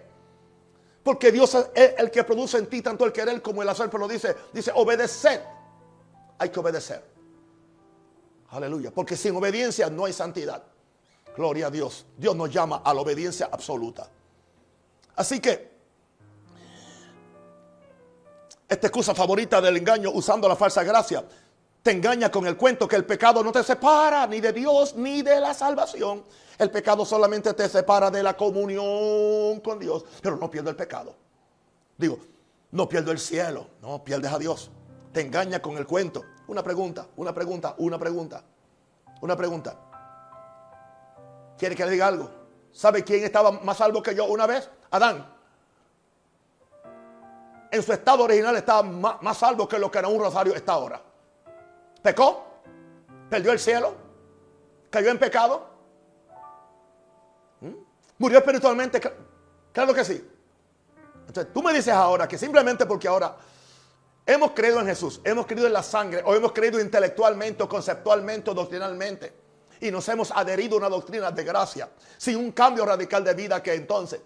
Porque Dios es el que produce en ti tanto el querer como el hacer. Pero dice, dice, obedecer. Hay que obedecer. Aleluya. Porque sin obediencia no hay santidad. Gloria a Dios. Dios nos llama a la obediencia absoluta. Así que esta excusa favorita del engaño usando la falsa gracia te engaña con el cuento que el pecado no te separa ni de Dios ni de la salvación. El pecado solamente te separa de la comunión con Dios, pero no pierde el pecado. Digo, no pierdo el cielo, no pierdes a Dios. Te engaña con el cuento. Una pregunta, una pregunta, una pregunta, una pregunta. ¿Quiere que le diga algo? ¿Sabe quién estaba más salvo que yo una vez? Adán. En su estado original estaba más, más salvo que lo que era un rosario está ahora. Pecó, perdió el cielo, cayó en pecado, ¿Mm? murió espiritualmente. Claro que sí. Entonces tú me dices ahora que simplemente porque ahora hemos creído en Jesús, hemos creído en la sangre, o hemos creído intelectualmente, o conceptualmente, o doctrinalmente, y nos hemos adherido a una doctrina de gracia, sin un cambio radical de vida que entonces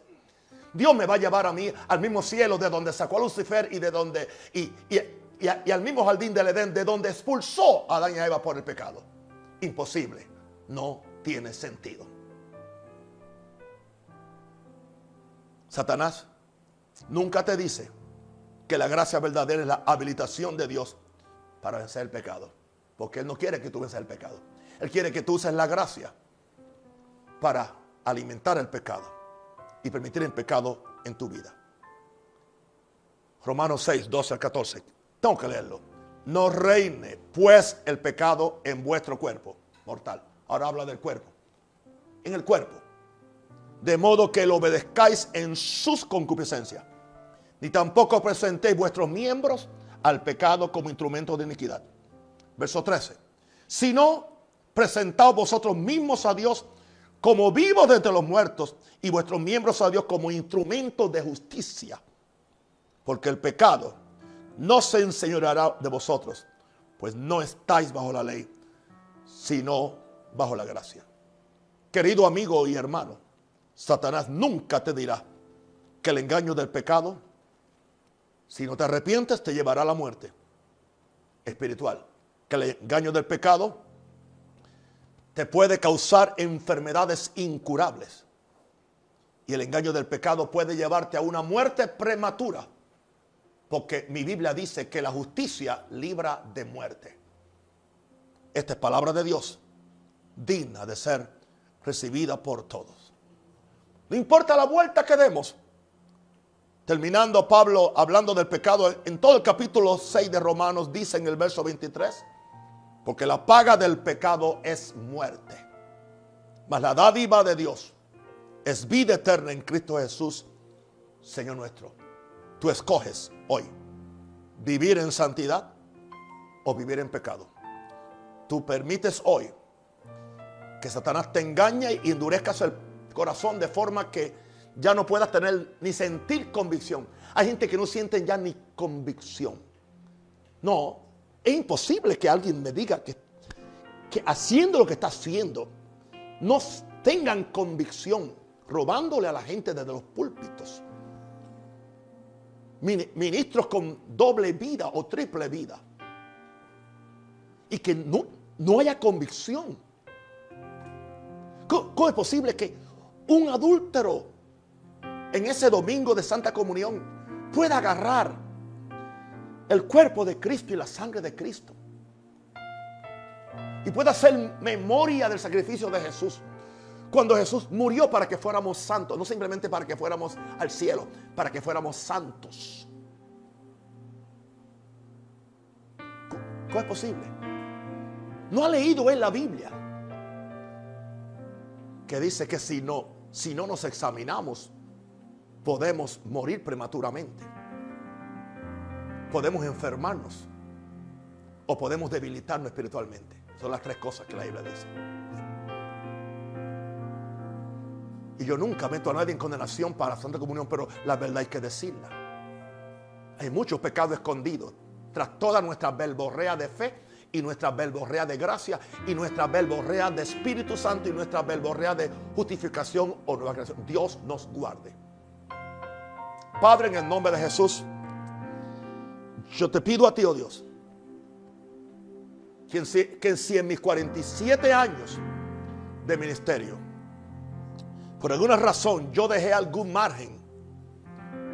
Dios me va a llevar a mí al mismo cielo de donde sacó a Lucifer y de donde y, y, al mismo jardín del Edén de donde expulsó a Adán y a Eva por el pecado. Imposible. No tiene sentido. Satanás nunca te dice que la gracia verdadera es la habilitación de Dios para vencer el pecado. Porque Él no quiere que tú venzas el pecado. Él quiere que tú uses la gracia para alimentar el pecado y permitir el pecado en tu vida. Romanos 6, 12 al 14. Tengo que leerlo. No reine pues el pecado en vuestro cuerpo mortal. Ahora habla del cuerpo. En el cuerpo. De modo que lo obedezcáis en sus concupiscencias. Ni tampoco presentéis vuestros miembros al pecado como instrumento de iniquidad. Verso 13. Sino presentaos vosotros mismos a Dios como vivos de entre los muertos y vuestros miembros a Dios como instrumentos de justicia. Porque el pecado no se enseñoreará de vosotros, pues no estáis bajo la ley, sino bajo la gracia. Querido amigo y hermano, Satanás nunca te dirá que el engaño del pecado, si no te arrepientes, te llevará a la muerte espiritual. Que el engaño del pecado te puede causar enfermedades incurables. Y el engaño del pecado puede llevarte a una muerte prematura. Porque mi Biblia dice que la justicia libra de muerte. Esta es palabra de Dios, digna de ser recibida por todos. No importa la vuelta que demos. Terminando Pablo hablando del pecado, en todo el capítulo 6 de Romanos dice en el verso 23, porque la paga del pecado es muerte. Mas la dádiva de Dios es vida eterna en Cristo Jesús, Señor nuestro. Tú escoges hoy vivir en santidad o vivir en pecado. Tú permites hoy que Satanás te engañe y endurezcas el corazón de forma que ya no puedas tener ni sentir convicción. Hay gente que no siente ya ni convicción. No, es imposible que alguien me diga que, que haciendo lo que está haciendo no tengan convicción, robándole a la gente desde los púlpitos ministros con doble vida o triple vida. Y que no, no haya convicción. ¿Cómo, es posible que un adúltero en ese domingo de Santa Comunión pueda agarrar el cuerpo de Cristo y la sangre de Cristo? Y pueda hacer memoria del sacrificio de Jesús. Cuando Jesús murió para que fuéramos santos, no simplemente para que fuéramos al cielo, para que fuéramos santos. ¿Cómo es posible? ¿No ha leído él la Biblia? Que dice que si no, si no nos examinamos, podemos morir prematuramente. Podemos enfermarnos o podemos debilitarnos espiritualmente. Son las tres cosas que la Biblia dice. Y yo nunca meto a nadie en condenación para la Santa Comunión, pero la verdad hay que decirla. Hay muchos pecados escondidos tras toda nuestra verborrea de fe y nuestra verborrea de gracia y nuestra verborrea de Espíritu Santo y nuestra verborrea de justificación o nueva creación. Dios nos guarde. Padre, en el nombre de Jesús, yo te pido a ti, oh Dios, que que si en mis 47 años de ministerio, por alguna razón yo dejé algún margen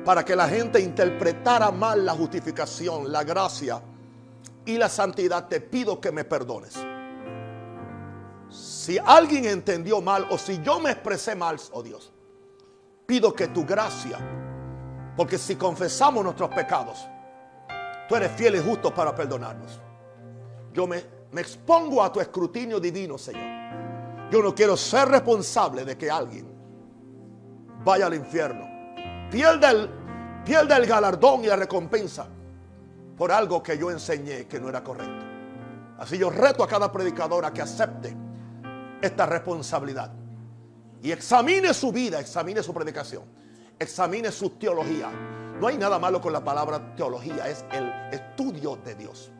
para que la gente interpretara mal la justificación, la gracia y la santidad, te pido que me perdones. Si alguien entendió mal o si yo me expresé mal, oh Dios, pido que tu gracia, porque si confesamos nuestros pecados, tú eres fiel y justo para perdonarnos. Yo me, expongo a tu escrutinio divino, Señor. Yo no quiero ser responsable de que alguien vaya al infierno. Pierda el, pierda el galardón y la recompensa por algo que yo enseñé que no era correcto. Así yo reto a cada predicador a que acepte esta responsabilidad y examine su vida, examine su predicación, examine su teología. No hay nada malo con la palabra teología, es el estudio de Dios.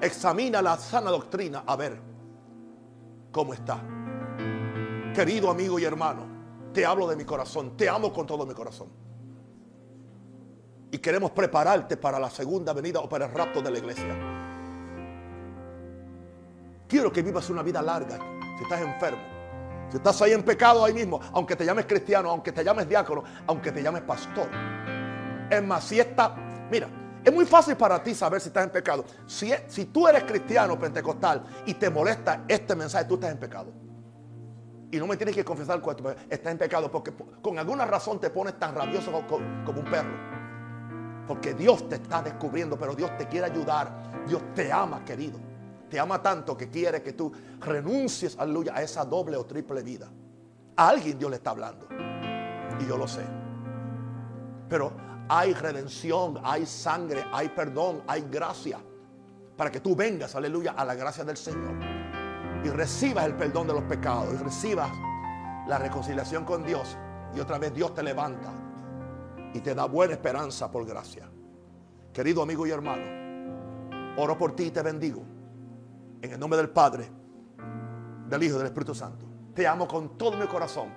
Examina la sana doctrina a ver cómo está. Querido amigo y hermano, te hablo de mi corazón, te amo con todo mi corazón y queremos prepararte para la segunda venida o para el rapto de la iglesia. Quiero que vivas una vida larga si estás enfermo. Si estás ahí en pecado ahí mismo, aunque te llames cristiano, aunque te llames diácono, aunque te llames pastor. Es más, si está, mira, es muy fácil para ti saber si estás en pecado. Si, si tú eres cristiano pentecostal y te molesta este mensaje, tú estás en pecado. Y no me tienes que confesar cuando estás en pecado porque con alguna razón te pones tan rabioso como un perro. Porque Dios te está descubriendo, pero Dios te quiere ayudar. Dios te ama, querido. Te ama tanto que quiere que tú renuncies, aleluya, a esa doble o triple vida. A alguien Dios le está hablando. Y yo lo sé. Pero hay redención, hay sangre, hay perdón, hay gracia. Para que tú vengas, aleluya, a la gracia del Señor. Y recibas el perdón de los pecados. Y recibas la reconciliación con Dios. Y otra vez Dios te levanta y te da buena esperanza por gracia. Querido amigo y hermano, oro por ti y te bendigo. En el nombre del Padre, del Hijo y del Espíritu Santo. Te amo con todo mi corazón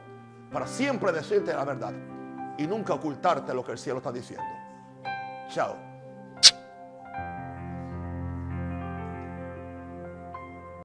para siempre decirte la verdad y nunca ocultarte lo que el cielo está diciendo. Chao.